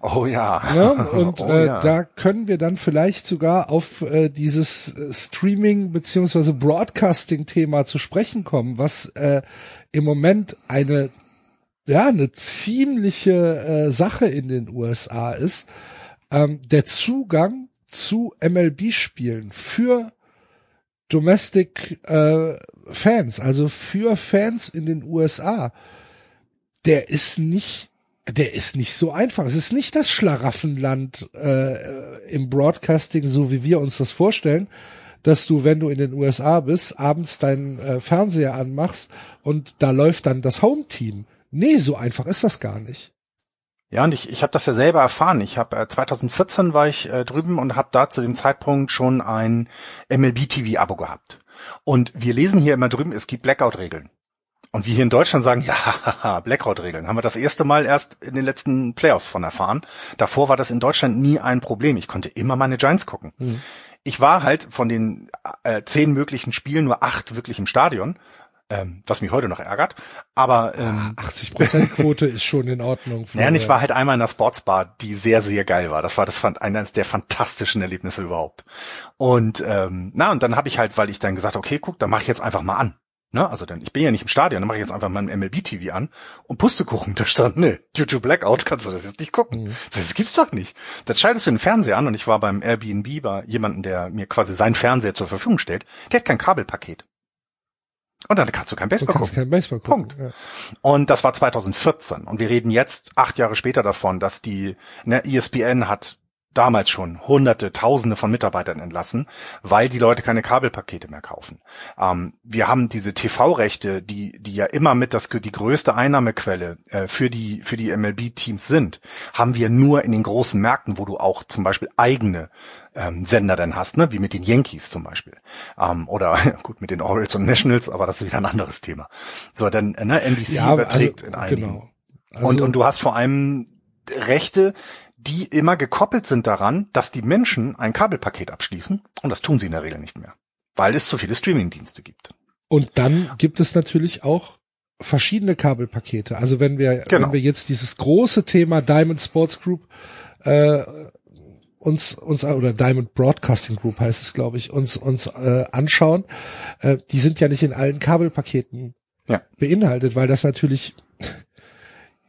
Oh ja. ja und *laughs* oh, äh, ja. da können wir dann vielleicht sogar auf äh, dieses äh, Streaming beziehungsweise Broadcasting-Thema zu sprechen kommen, was äh, im Moment eine ja eine ziemliche äh, Sache in den USA ist. Ähm, der Zugang zu MLB-Spielen für Domestic äh, Fans, also für Fans in den USA, der ist nicht der ist nicht so einfach. Es ist nicht das Schlaraffenland äh, im Broadcasting, so wie wir uns das vorstellen, dass du, wenn du in den USA bist, abends deinen äh, Fernseher anmachst und da läuft dann das Home-Team. nee, so einfach ist das gar nicht. Ja, und ich, ich habe das ja selber erfahren. Ich habe äh, 2014 war ich äh, drüben und habe da zu dem Zeitpunkt schon ein MLB TV Abo gehabt. Und wir lesen hier immer drüben, es gibt Blackout-Regeln. Und wir hier in Deutschland sagen, ja, *laughs* Blackout-Regeln. Haben wir das erste Mal erst in den letzten Playoffs von erfahren. Davor war das in Deutschland nie ein Problem. Ich konnte immer meine Giants gucken. Mhm. Ich war halt von den äh, zehn möglichen Spielen nur acht wirklich im Stadion, ähm, was mich heute noch ärgert. Aber ähm, 80 Prozent Quote ist schon in Ordnung. *laughs* Ja, und ich war halt einmal in der Sportsbar, die sehr sehr geil war. Das war das fand eines der fantastischen Erlebnisse überhaupt. Und ähm, na und dann habe ich halt, weil ich dann gesagt, okay, guck, dann mache ich jetzt einfach mal an. Ne, also dann, ich bin ja nicht im Stadion, dann mache ich jetzt einfach mal ein MLB-TV an und Pustekuchen, da stand, ne, due to Blackout kannst du das jetzt nicht gucken. Mhm. Das gibt's doch nicht. Dann schaltest du den Fernseher an und ich war beim Airbnb bei jemanden, der mir quasi seinen Fernseher zur Verfügung stellt, der hat kein Kabelpaket. Und dann kannst du kein Baseball du gucken. Kein Baseball gucken. Punkt. Ja. Und das war 2014. Und wir reden jetzt acht Jahre später davon, dass die ne, ESPN hat damals schon hunderte, tausende von Mitarbeitern entlassen, weil die Leute keine Kabelpakete mehr kaufen. Ähm, wir haben diese TV-Rechte, die, die ja immer mit das, die größte Einnahmequelle äh, für die, für die MLB-Teams sind, haben wir nur in den großen Märkten, wo du auch zum Beispiel eigene ähm, Sender dann hast, ne, wie mit den Yankees zum Beispiel. Ähm, oder *laughs* gut mit den Orioles und Nationals, aber das ist wieder ein anderes Thema. So, dann ne, NBC ja, überträgt also, in einigen. Genau. Also, und, und du hast vor allem Rechte, die immer gekoppelt sind daran, dass die Menschen ein Kabelpaket abschließen und das tun sie in der Regel nicht mehr, weil es zu viele Streamingdienste gibt. Und dann gibt es natürlich auch verschiedene Kabelpakete. Also wenn wir genau. wenn wir jetzt dieses große Thema Diamond Sports Group äh, uns uns oder Diamond Broadcasting Group heißt es, glaube ich, uns uns äh, anschauen, äh, die sind ja nicht in allen Kabelpaketen ja. beinhaltet, weil das natürlich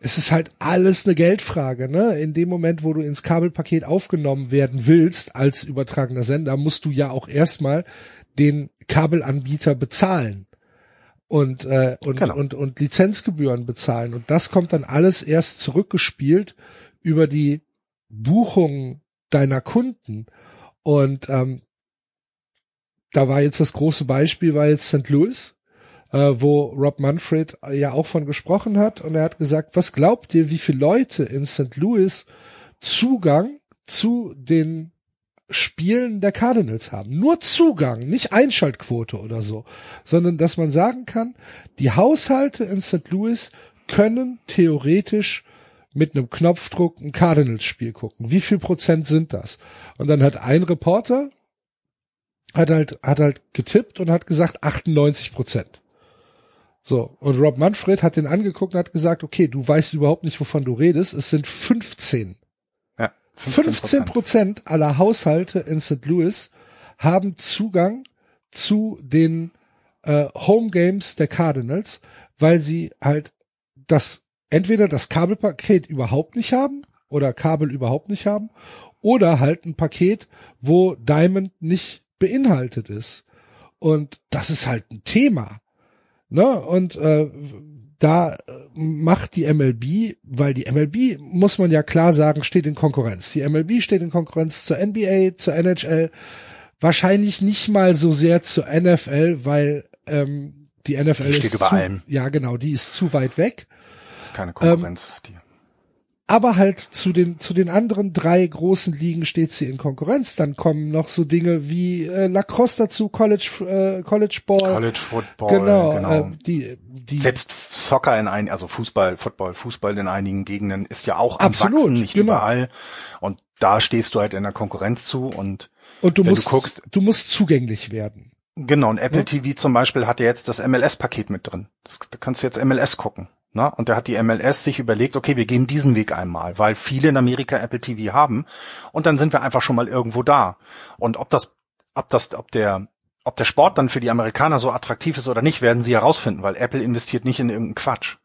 es ist halt alles eine Geldfrage, ne? In dem Moment, wo du ins Kabelpaket aufgenommen werden willst als übertragener Sender, musst du ja auch erstmal den Kabelanbieter bezahlen und äh, und, genau. und und Lizenzgebühren bezahlen und das kommt dann alles erst zurückgespielt über die Buchung deiner Kunden und ähm, da war jetzt das große Beispiel war jetzt St. Louis äh, wo Rob Manfred ja auch von gesprochen hat. Und er hat gesagt, was glaubt ihr, wie viele Leute in St. Louis Zugang zu den Spielen der Cardinals haben. Nur Zugang, nicht Einschaltquote oder so, sondern dass man sagen kann, die Haushalte in St. Louis können theoretisch mit einem Knopfdruck ein Cardinals-Spiel gucken. Wie viel Prozent sind das? Und dann hat ein Reporter hat halt, hat halt getippt und hat gesagt 98 Prozent. So, und Rob Manfred hat den angeguckt und hat gesagt, okay, du weißt überhaupt nicht, wovon du redest. Es sind 15. Ja, 15 Prozent aller Haushalte in St. Louis haben Zugang zu den äh, Home Games der Cardinals, weil sie halt das entweder das Kabelpaket überhaupt nicht haben oder Kabel überhaupt nicht haben oder halt ein Paket, wo Diamond nicht beinhaltet ist. Und das ist halt ein Thema. Ne? Und äh, da macht die MLB, weil die MLB, muss man ja klar sagen, steht in Konkurrenz. Die MLB steht in Konkurrenz zur NBA, zur NHL, wahrscheinlich nicht mal so sehr zur NFL, weil ähm, die NFL die steht ist über zu, allem. ja genau, die ist zu weit weg. Das ist keine Konkurrenz. Ähm, aber halt zu den zu den anderen drei großen Ligen steht sie in Konkurrenz. Dann kommen noch so Dinge wie äh, Lacrosse dazu, College äh, College Ball, College Football, genau, genau. Äh, die, die selbst Soccer in ein, also Fußball, Football, Fußball in einigen Gegenden ist ja auch am absolut, Wachsen, nicht genau. überall. Und da stehst du halt in der Konkurrenz zu und und du musst du, guckst, du musst zugänglich werden. Genau, und Apple ja? TV zum Beispiel hat ja jetzt das MLS-Paket mit drin. Das, da kannst du jetzt MLS gucken. Na, und da hat die MLS sich überlegt, okay, wir gehen diesen Weg einmal, weil viele in Amerika Apple TV haben und dann sind wir einfach schon mal irgendwo da. Und ob das, ob das, ob der, ob der Sport dann für die Amerikaner so attraktiv ist oder nicht, werden sie herausfinden, weil Apple investiert nicht in irgendeinen Quatsch,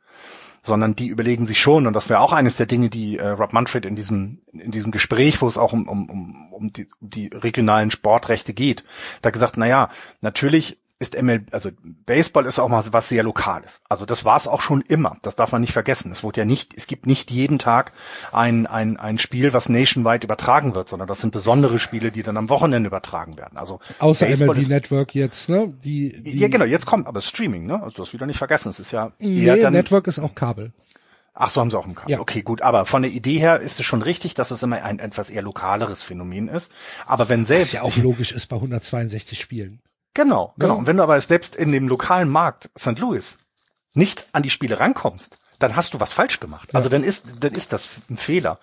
sondern die überlegen sich schon, und das wäre auch eines der Dinge, die äh, Rob Manfred in diesem, in diesem Gespräch, wo es auch um, um, um, um, die, um die regionalen Sportrechte geht, da gesagt, na ja, natürlich ist ML, also Baseball ist auch mal was sehr Lokales. Also das war es auch schon immer. Das darf man nicht vergessen. Es wurde ja nicht, es gibt nicht jeden Tag ein, ein, ein Spiel, was nationwide übertragen wird, sondern das sind besondere Spiele, die dann am Wochenende übertragen werden. Also außer Baseball MLB ist, Network jetzt, ne? Die, die ja genau, jetzt kommt aber Streaming, ne? Also das wieder nicht vergessen. Es ist ja nee, eher dann, Network ist auch Kabel. Ach so, haben sie auch im Kabel. Ja. Okay, gut. Aber von der Idee her ist es schon richtig, dass es immer ein etwas eher lokaleres Phänomen ist. Aber wenn selbst. Was ja auch logisch ist bei 162 Spielen. Genau, genau. Ja. Und wenn du aber selbst in dem lokalen Markt St. Louis nicht an die Spiele rankommst, dann hast du was falsch gemacht. Also dann ist, dann ist das ein Fehler.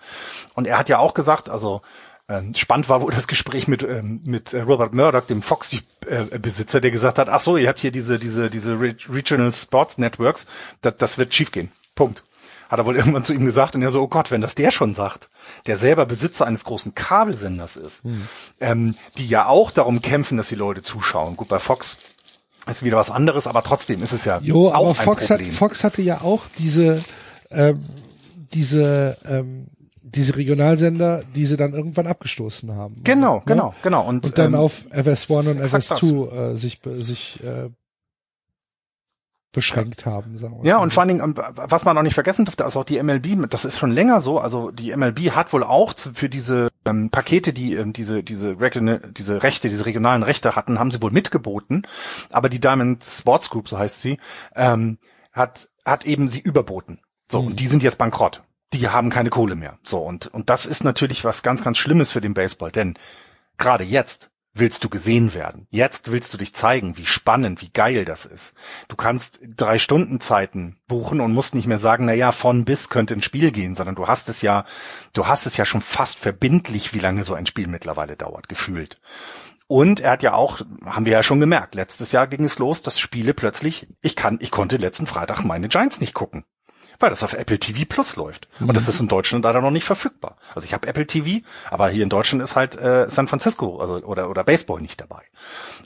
Und er hat ja auch gesagt, also ähm, spannend war wohl das Gespräch mit ähm, mit äh, Robert Murdoch, dem Fox-Besitzer, der gesagt hat, ach so, ihr habt hier diese diese diese Regional Sports Networks, das, das wird schiefgehen. Punkt hat er wohl irgendwann zu ihm gesagt und er so, oh Gott, wenn das der schon sagt, der selber Besitzer eines großen Kabelsenders ist, mhm. ähm, die ja auch darum kämpfen, dass die Leute zuschauen. Gut, bei Fox ist wieder was anderes, aber trotzdem ist es ja jo, auch aber ein Fox Problem. Hat, Fox hatte ja auch diese ähm, diese ähm, diese Regionalsender, die sie dann irgendwann abgestoßen haben. Genau, ne? genau, genau. Und, und dann ähm, auf FS1 und FS2 äh, sich sich äh, beschränkt haben. Sagen wir ja, und vor allen Dingen, was man auch nicht vergessen dürfte, also auch die MLB, das ist schon länger so, also die MLB hat wohl auch für diese ähm, Pakete, die ähm, diese, diese, diese Rechte, diese regionalen Rechte hatten, haben sie wohl mitgeboten, aber die Diamond Sports Group, so heißt sie, ähm, hat, hat eben sie überboten. So, mhm. und die sind jetzt bankrott. Die haben keine Kohle mehr. So, und, und das ist natürlich was ganz, ganz Schlimmes für den Baseball, denn gerade jetzt willst du gesehen werden. Jetzt willst du dich zeigen, wie spannend, wie geil das ist. Du kannst drei Stunden Zeiten buchen und musst nicht mehr sagen, na ja, von bis könnte ein Spiel gehen, sondern du hast es ja, du hast es ja schon fast verbindlich, wie lange so ein Spiel mittlerweile dauert, gefühlt. Und er hat ja auch, haben wir ja schon gemerkt, letztes Jahr ging es los, dass Spiele plötzlich, ich kann, ich konnte letzten Freitag meine Giants nicht gucken weil das auf Apple TV Plus läuft. Mhm. Und das ist in Deutschland leider noch nicht verfügbar. Also ich habe Apple TV, aber hier in Deutschland ist halt äh, San Francisco also, oder, oder Baseball nicht dabei.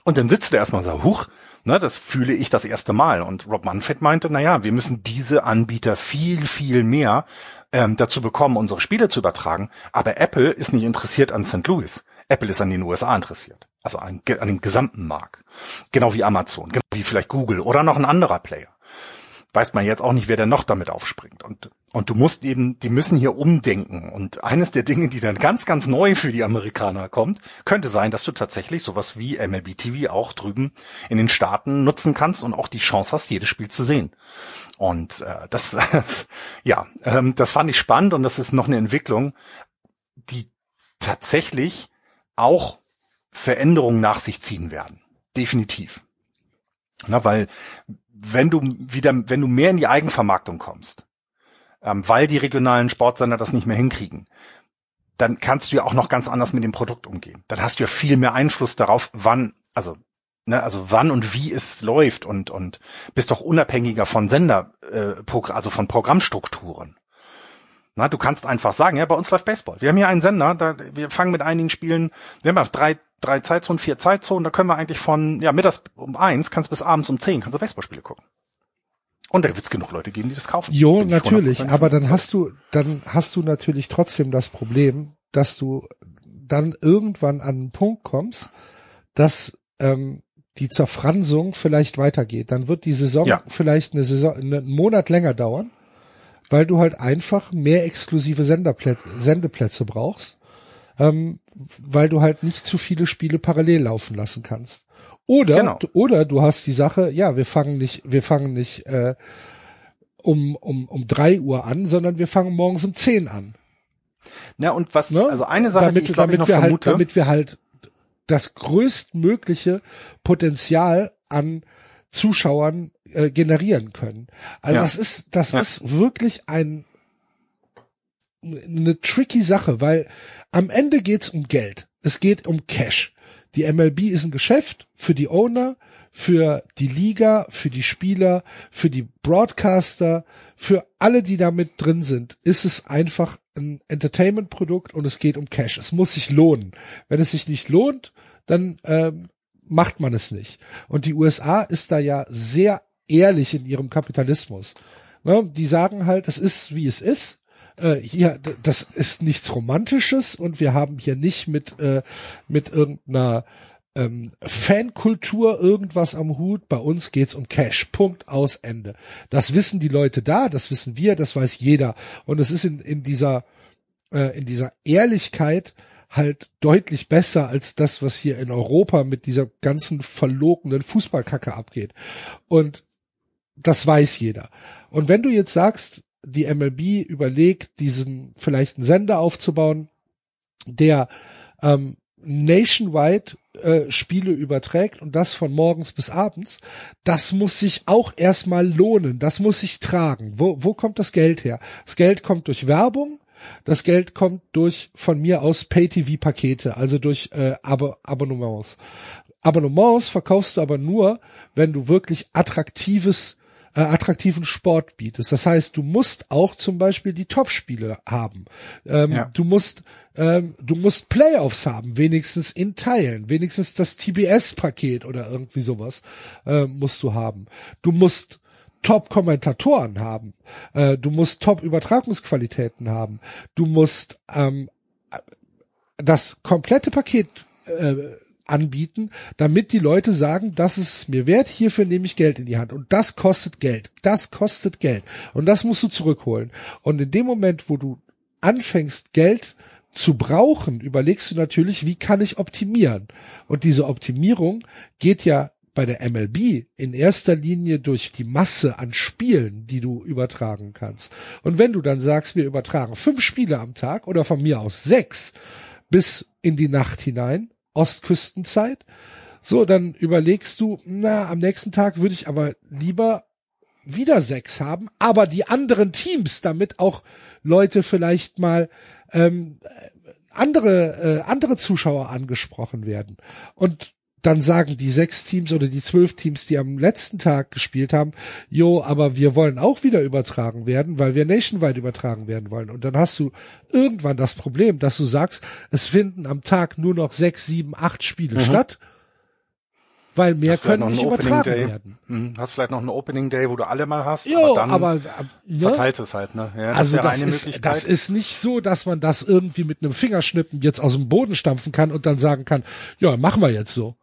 Und dann sitzt er erstmal so, huch, ne, das fühle ich das erste Mal. Und Rob Manfred meinte, na ja, wir müssen diese Anbieter viel, viel mehr ähm, dazu bekommen, unsere Spiele zu übertragen. Aber Apple ist nicht interessiert an St. Louis. Apple ist an den USA interessiert. Also an, an dem gesamten Markt. Genau wie Amazon, genau wie vielleicht Google oder noch ein anderer Player weiß man jetzt auch nicht, wer denn noch damit aufspringt. Und, und du musst eben, die müssen hier umdenken. Und eines der Dinge, die dann ganz, ganz neu für die Amerikaner kommt, könnte sein, dass du tatsächlich sowas wie MLB TV auch drüben in den Staaten nutzen kannst und auch die Chance hast, jedes Spiel zu sehen. Und äh, das, *laughs* ja, ähm, das fand ich spannend und das ist noch eine Entwicklung, die tatsächlich auch Veränderungen nach sich ziehen werden. Definitiv. Na, weil wenn du wieder, wenn du mehr in die Eigenvermarktung kommst, ähm, weil die regionalen Sportsender das nicht mehr hinkriegen, dann kannst du ja auch noch ganz anders mit dem Produkt umgehen. Dann hast du ja viel mehr Einfluss darauf, wann, also ne, also wann und wie es läuft und und bist doch unabhängiger von Sender, äh, also von Programmstrukturen. Na, du kannst einfach sagen, ja, bei uns läuft Baseball. Wir haben hier einen Sender, da, wir fangen mit einigen Spielen, wir haben ja drei, drei Zeitzonen, vier Zeitzonen, da können wir eigentlich von, ja, mittags um eins, kannst bis abends um zehn, kannst du Baseballspiele gucken. Und da wird es genug Leute geben, die das kaufen. Jo, natürlich, aber dann hast du, dann hast du natürlich trotzdem das Problem, dass du dann irgendwann an einen Punkt kommst, dass ähm, die Zerfransung vielleicht weitergeht. Dann wird die Saison ja. vielleicht eine Saison, einen Monat länger dauern weil du halt einfach mehr exklusive Senderplätze, Sendeplätze brauchst, ähm, weil du halt nicht zu viele Spiele parallel laufen lassen kannst. Oder genau. oder du hast die Sache, ja, wir fangen nicht, wir fangen nicht äh, um um um drei Uhr an, sondern wir fangen morgens um zehn an. Na und was, ne? also eine Sache, damit, die ich glaube ich noch wir halt, vermute, halt, damit wir halt das größtmögliche Potenzial an Zuschauern äh, generieren können. Also ja. das ist, das ja. ist wirklich ein eine tricky Sache, weil am Ende geht's um Geld. Es geht um Cash. Die MLB ist ein Geschäft für die Owner, für die Liga, für die Spieler, für die Broadcaster, für alle, die damit drin sind, ist es einfach ein Entertainment-Produkt und es geht um Cash. Es muss sich lohnen. Wenn es sich nicht lohnt, dann ähm, macht man es nicht. Und die USA ist da ja sehr ehrlich in ihrem Kapitalismus. Ne? Die sagen halt, es ist, wie es ist. Äh, hier, das ist nichts Romantisches und wir haben hier nicht mit, äh, mit irgendeiner ähm, Fankultur irgendwas am Hut. Bei uns geht's um Cash. Punkt aus Ende. Das wissen die Leute da, das wissen wir, das weiß jeder. Und es ist in, in dieser äh, in dieser Ehrlichkeit halt deutlich besser als das, was hier in Europa mit dieser ganzen verlogenen Fußballkacke abgeht. Und das weiß jeder. Und wenn du jetzt sagst, die MLB überlegt, diesen vielleicht einen Sender aufzubauen, der ähm, nationwide äh, Spiele überträgt und das von morgens bis abends, das muss sich auch erstmal lohnen, das muss sich tragen. Wo, wo kommt das Geld her? Das Geld kommt durch Werbung, das Geld kommt durch von mir aus Pay-TV-Pakete, also durch äh, Ab Abonnements. Abonnements verkaufst du aber nur, wenn du wirklich attraktives äh, attraktiven Sport bietest. Das heißt, du musst auch zum Beispiel die Top-Spiele haben. Ähm, ja. Du musst ähm, du musst Playoffs haben, wenigstens in Teilen, wenigstens das TBS-Paket oder irgendwie sowas äh, musst du haben. Du musst Top-Kommentatoren haben. Äh, du musst Top-Übertragungsqualitäten haben. Du musst ähm, das komplette Paket äh, anbieten, damit die Leute sagen, das ist mir wert, hierfür nehme ich Geld in die Hand. Und das kostet Geld. Das kostet Geld. Und das musst du zurückholen. Und in dem Moment, wo du anfängst, Geld zu brauchen, überlegst du natürlich, wie kann ich optimieren? Und diese Optimierung geht ja bei der MLB in erster Linie durch die Masse an Spielen, die du übertragen kannst. Und wenn du dann sagst, wir übertragen fünf Spiele am Tag oder von mir aus sechs bis in die Nacht hinein, Ostküstenzeit. So, dann überlegst du, na, am nächsten Tag würde ich aber lieber wieder sechs haben, aber die anderen Teams, damit auch Leute vielleicht mal ähm, andere äh, andere Zuschauer angesprochen werden. Und dann sagen die sechs Teams oder die zwölf Teams, die am letzten Tag gespielt haben, jo, aber wir wollen auch wieder übertragen werden, weil wir nationwide übertragen werden wollen. Und dann hast du irgendwann das Problem, dass du sagst, es finden am Tag nur noch sechs, sieben, acht Spiele mhm. statt weil mehr können nicht übertragen Day. werden. Hm, hast vielleicht noch einen Opening Day, wo du alle mal hast, jo, aber dann aber, ne? verteilt es halt. Ne? Ja, das also das, ist, das ist nicht so, dass man das irgendwie mit einem Fingerschnippen jetzt aus dem Boden stampfen kann und dann sagen kann, ja, machen wir jetzt so.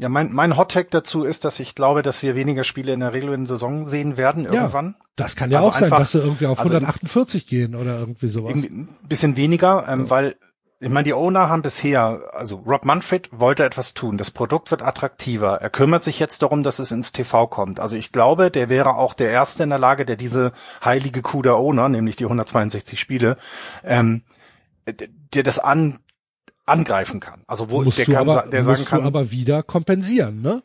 Ja, mein, mein Hot Tag dazu ist, dass ich glaube, dass wir weniger Spiele in der regulären Saison sehen werden irgendwann. Ja, das kann ja also auch sein, dass sie irgendwie auf also 148 gehen oder irgendwie sowas. Ein bisschen weniger, ähm, ja. weil ich meine, die Owner haben bisher, also Rob Manfred wollte etwas tun. Das Produkt wird attraktiver. Er kümmert sich jetzt darum, dass es ins TV kommt. Also ich glaube, der wäre auch der Erste in der Lage, der diese heilige Kuh der Owner, nämlich die 162 Spiele, ähm, der das an angreifen kann. Also wo musst der kann, aber, der sagen kann, du aber wieder kompensieren, ne?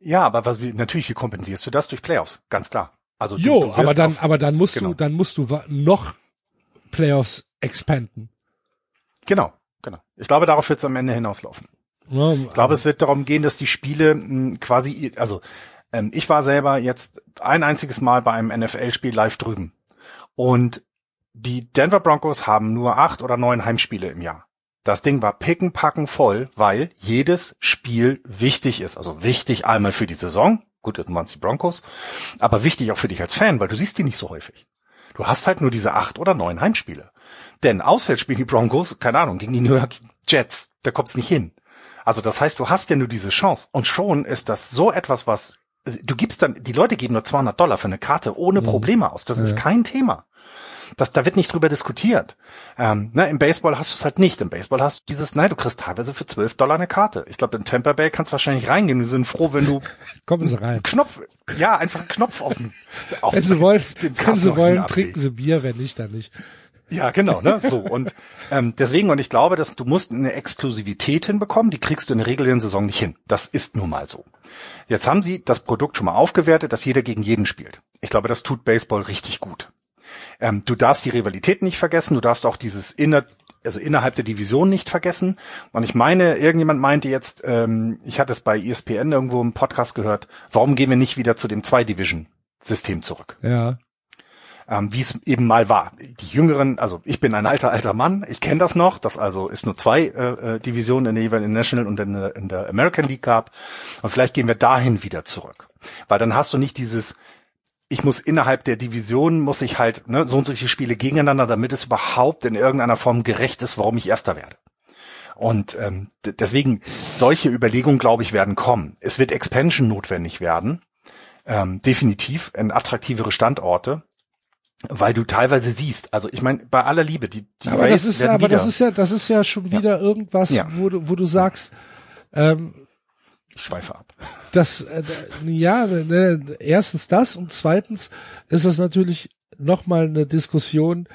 Ja, aber was natürlich wie kompensierst du das durch Playoffs? Ganz klar. Also jo, du aber dann, auf, aber dann musst genau. du, dann musst du noch Playoffs expanden. Genau, genau. Ich glaube, darauf wird es am Ende hinauslaufen. Ja, ich glaube, es wird darum gehen, dass die Spiele mh, hm, quasi, also ähm, ich war selber jetzt ein einziges Mal bei einem NFL-Spiel live drüben. Und die Denver Broncos haben nur acht oder neun Heimspiele im Jahr. Das Ding war pickenpacken voll, weil jedes Spiel wichtig ist. Also wichtig einmal für die Saison. Gut, das waren die Broncos. Aber wichtig auch für dich als Fan, weil du siehst die nicht so häufig. Du hast halt nur diese acht oder neun Heimspiele. Denn auswärts spielen die Broncos, keine Ahnung, gegen die New York Jets. Da kommt's nicht hin. Also das heißt, du hast ja nur diese Chance. Und schon ist das so etwas, was du gibst dann, die Leute geben nur 200 Dollar für eine Karte ohne mhm. Probleme aus. Das ist kein Thema. Das, da wird nicht drüber diskutiert. Ähm, ne, Im Baseball hast du es halt nicht. Im Baseball hast du dieses, nein, du kriegst teilweise für 12 Dollar eine Karte. Ich glaube, in Tampa Bay kannst du wahrscheinlich reingehen. Die sind froh, wenn du *laughs* Kommen Sie rein. Knopf, ja, einfach einen Knopf auf den, *laughs* auf Wenn Sie wollen, wenn Sie wollen, trinken Sie Bier, wenn nicht, dann nicht. Ja, genau, ne? So. Und ähm, deswegen, und ich glaube, dass du musst eine Exklusivität hinbekommen, die kriegst du in der regulären Saison nicht hin. Das ist nun mal so. Jetzt haben sie das Produkt schon mal aufgewertet, dass jeder gegen jeden spielt. Ich glaube, das tut Baseball richtig gut. Ähm, du darfst die Rivalität nicht vergessen, du darfst auch dieses inner also innerhalb der Division nicht vergessen. Und ich meine, irgendjemand meinte jetzt, ähm, ich hatte es bei ESPN irgendwo im Podcast gehört, warum gehen wir nicht wieder zu dem Zwei-Division-System zurück? Ja ähm, wie es eben mal war. Die Jüngeren, also ich bin ein alter, alter Mann, ich kenne das noch, das also ist nur zwei äh, äh, Divisionen in der jeweiligen National und in der, in der American League gab. Und vielleicht gehen wir dahin wieder zurück. Weil dann hast du nicht dieses, ich muss innerhalb der Division, muss ich halt ne, so und so viele Spiele gegeneinander, damit es überhaupt in irgendeiner Form gerecht ist, warum ich Erster werde. Und ähm, deswegen, solche Überlegungen, glaube ich, werden kommen. Es wird Expansion notwendig werden. Ähm, definitiv in attraktivere Standorte weil du teilweise siehst, also ich meine, bei aller Liebe, die, die aber das ist aber das ist ja das ist ja schon wieder ja. irgendwas, ja. wo du wo du sagst, ähm, ich schweife ab. Das äh, ja, ne, erstens das und zweitens ist es natürlich nochmal eine Diskussion,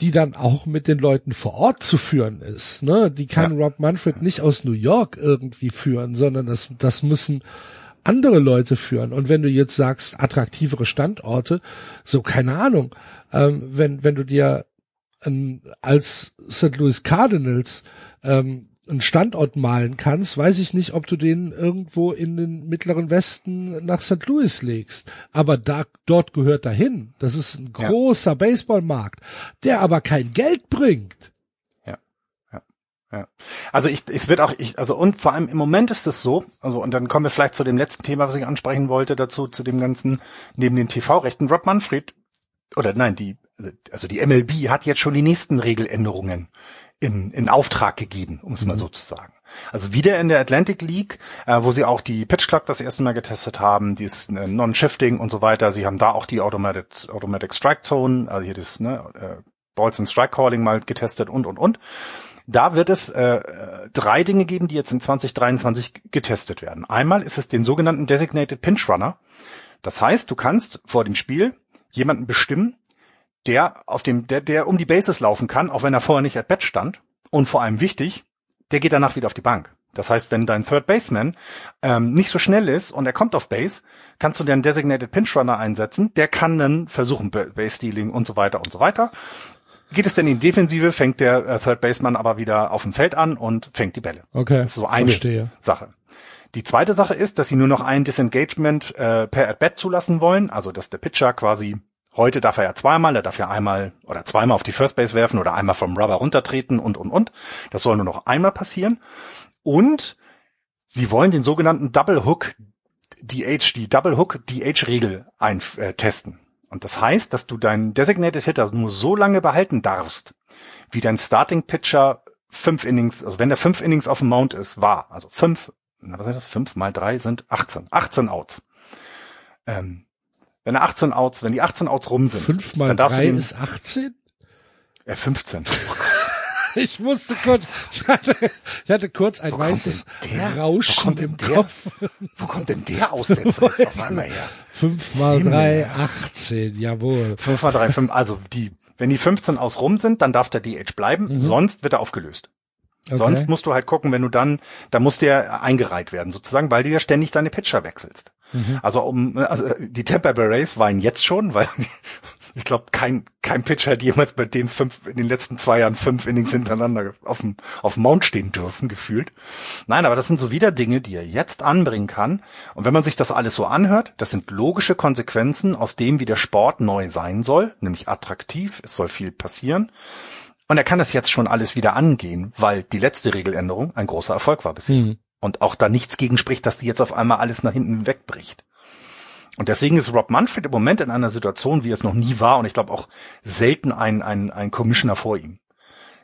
die dann auch mit den Leuten vor Ort zu führen ist. Ne? Die kann ja. Rob Manfred nicht aus New York irgendwie führen, sondern das, das müssen andere Leute führen. Und wenn du jetzt sagst, attraktivere Standorte, so keine Ahnung, ähm, wenn, wenn du dir ähm, als St. Louis Cardinals ähm, einen Standort malen kannst, weiß ich nicht, ob du den irgendwo in den mittleren Westen nach St. Louis legst. Aber da, dort gehört dahin. Das ist ein großer ja. Baseballmarkt, der aber kein Geld bringt. Ja. Also ich, es wird auch, ich, also und vor allem im Moment ist es so, also und dann kommen wir vielleicht zu dem letzten Thema, was ich ansprechen wollte, dazu, zu dem ganzen, neben den TV-Rechten, Rob Manfred, oder nein, die, also die MLB hat jetzt schon die nächsten Regeländerungen in, in Auftrag gegeben, um es mhm. mal so zu sagen. Also wieder in der Atlantic League, äh, wo sie auch die Pitch Clock das erste Mal getestet haben, dieses äh, Non-Shifting und so weiter. Sie haben da auch die Automatic, Automatic Strike Zone, also hier das ne, äh, Balls and Strike Calling mal getestet und und und. Da wird es äh, drei Dinge geben, die jetzt in 2023 getestet werden. Einmal ist es den sogenannten Designated Pinch Runner. Das heißt, du kannst vor dem Spiel jemanden bestimmen, der auf dem, der, der um die Bases laufen kann, auch wenn er vorher nicht at bat stand. Und vor allem wichtig, der geht danach wieder auf die Bank. Das heißt, wenn dein Third Baseman ähm, nicht so schnell ist und er kommt auf Base, kannst du dir einen Designated Pinch Runner einsetzen. Der kann dann versuchen, Base Stealing und so weiter und so weiter. Geht es denn in die Defensive, fängt der äh, Third Baseman aber wieder auf dem Feld an und fängt die Bälle. Okay. Das ist so eine verstehe. Sache. Die zweite Sache ist, dass sie nur noch ein Disengagement äh, per At-Bat zulassen wollen, also dass der Pitcher quasi Heute darf er ja zweimal, er darf ja einmal oder zweimal auf die First Base werfen oder einmal vom Rubber runtertreten und, und, und. Das soll nur noch einmal passieren. Und sie wollen den sogenannten Double Hook DH, die Double Hook DH Regel eintesten. Äh, und das heißt, dass du deinen Designated Hitter nur so lange behalten darfst, wie dein Starting Pitcher fünf Innings, also wenn der fünf Innings auf dem Mount ist, war. Also fünf, was ist das? Fünf mal drei sind 18. 18 Outs. Ähm, wenn er 18 Outs, wenn die 18 Outs rum sind. Fünf mal drei ist 18? Äh, 15. ich musste kurz, ich hatte, ich hatte kurz ein weißes Rauschen im der, Kopf. Wo kommt denn der Aussetzer jetzt auf *laughs* einmal her? Fünf mal drei, 18, jawohl. Fünf mal drei, fünf, also die, wenn die 15 aus rum sind, dann darf der DH bleiben, mhm. sonst wird er aufgelöst. Okay. Sonst musst du halt gucken, wenn du dann, da muss der eingereiht werden, sozusagen, weil du ja ständig deine Pitcher wechselst. Mhm. Also um, also die Tampa Bay Rays weinen jetzt schon, weil *laughs* ich glaube, kein, kein Pitcher hat jemals bei den fünf, in den letzten zwei Jahren fünf Innings hintereinander auf dem, auf dem Mount stehen dürfen, gefühlt. Nein, aber das sind so wieder Dinge, die er jetzt anbringen kann. Und wenn man sich das alles so anhört, das sind logische Konsequenzen aus dem, wie der Sport neu sein soll, nämlich attraktiv, es soll viel passieren. Und er kann das jetzt schon alles wieder angehen, weil die letzte Regeländerung ein großer Erfolg war bisher. Mhm. Und auch da nichts gegen spricht, dass die jetzt auf einmal alles nach hinten wegbricht. Und deswegen ist Rob Manfred im Moment in einer Situation, wie es noch nie war, und ich glaube auch selten ein, ein, ein Commissioner vor ihm.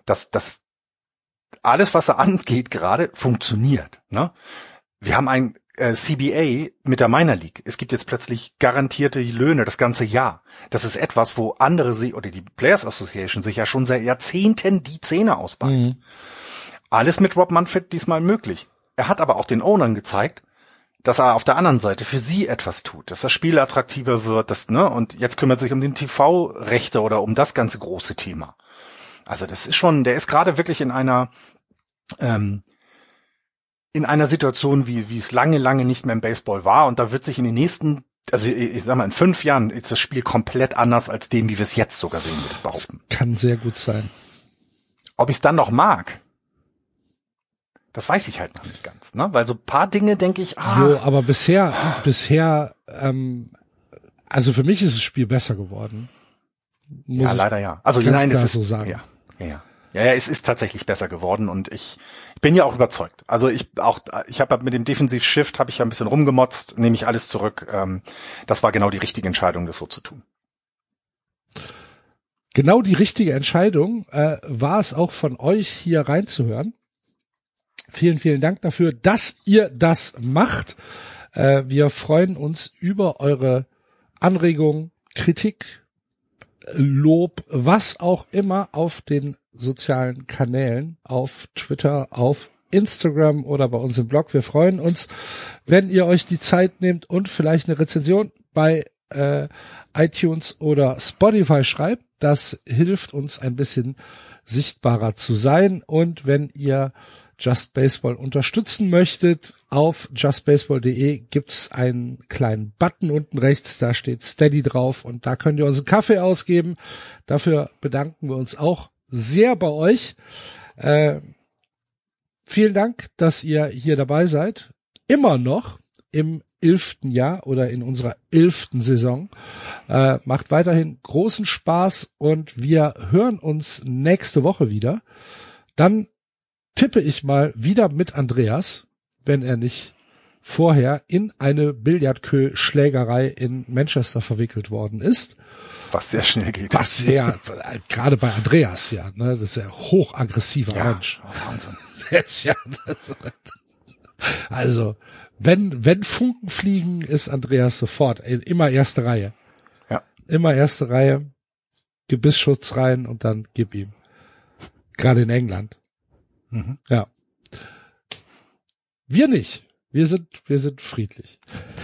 Dass, dass alles, was er angeht, gerade funktioniert. Ne? Wir haben ein äh, CBA mit der Minor League. Es gibt jetzt plötzlich garantierte Löhne das ganze Jahr. Das ist etwas, wo andere sie oder die Players Association sich ja schon seit Jahrzehnten die Zähne ausbeißt. Mhm. Alles mit Rob Manfred diesmal möglich. Er hat aber auch den Ownern gezeigt, dass er auf der anderen Seite für sie etwas tut, dass das Spiel attraktiver wird, das, ne, und jetzt kümmert sich um den TV-Rechte oder um das ganze große Thema. Also das ist schon, der ist gerade wirklich in einer, ähm, in einer Situation, wie, wie es lange, lange nicht mehr im Baseball war, und da wird sich in den nächsten, also ich sag mal, in fünf Jahren ist das Spiel komplett anders als dem, wie wir es jetzt sogar sehen, würde ich behaupten. Das kann sehr gut sein. Ob ich es dann noch mag, das weiß ich halt noch nicht ganz, ne? Weil so paar Dinge denke ich, ah. Jo, aber bisher, bisher, ähm, also für mich ist das Spiel besser geworden. Muss ja, leider ja. Also nein, es ist so sagen. Ja, ja, ja. Ja, ja, es ist tatsächlich besser geworden und ich, ich bin ja auch überzeugt. Also ich auch, ich habe mit dem Defensiv Shift habe ich ja ein bisschen rumgemotzt, nehme ich alles zurück. Ähm, das war genau die richtige Entscheidung, das so zu tun. Genau die richtige Entscheidung äh, war es auch von euch hier reinzuhören Vielen, vielen Dank dafür, dass ihr das macht. Äh, wir freuen uns über eure Anregungen, Kritik, Lob, was auch immer auf den sozialen Kanälen, auf Twitter, auf Instagram oder bei uns im Blog. Wir freuen uns, wenn ihr euch die Zeit nehmt und vielleicht eine Rezension bei äh, iTunes oder Spotify schreibt. Das hilft uns ein bisschen sichtbarer zu sein. Und wenn ihr Just Baseball unterstützen möchtet, auf justbaseball.de gibt's einen kleinen Button unten rechts, da steht Steady drauf und da könnt ihr uns einen Kaffee ausgeben. Dafür bedanken wir uns auch sehr bei euch. Äh, vielen Dank, dass ihr hier dabei seid. Immer noch im elften Jahr oder in unserer elften Saison. Äh, macht weiterhin großen Spaß und wir hören uns nächste Woche wieder. Dann tippe ich mal wieder mit Andreas, wenn er nicht vorher in eine Billardkö-Schlägerei in Manchester verwickelt worden ist. Was sehr schnell geht. Was sehr, gerade bei Andreas ja, ne, das ist ja hochaggressiver ja, Mensch. Wahnsinn. *laughs* ist ja, das, also, wenn, wenn Funken fliegen, ist Andreas sofort, immer erste Reihe. Ja. Immer erste Reihe, Gebissschutz rein und dann gib ihm. Gerade in England. Mhm. Ja. Wir nicht. Wir sind, wir sind friedlich.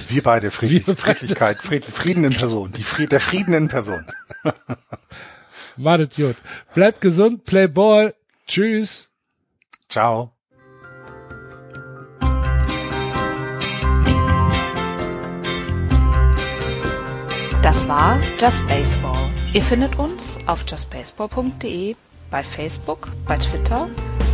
Wir beide friedlich. Wir Friedlichkeit, Fried, Frieden in Person. Die Fried, der Frieden in Person. *laughs* Madet gut. Bleibt gesund, play ball. Tschüss. Ciao. Das war Just Baseball. Ihr findet uns auf justbaseball.de, bei Facebook, bei Twitter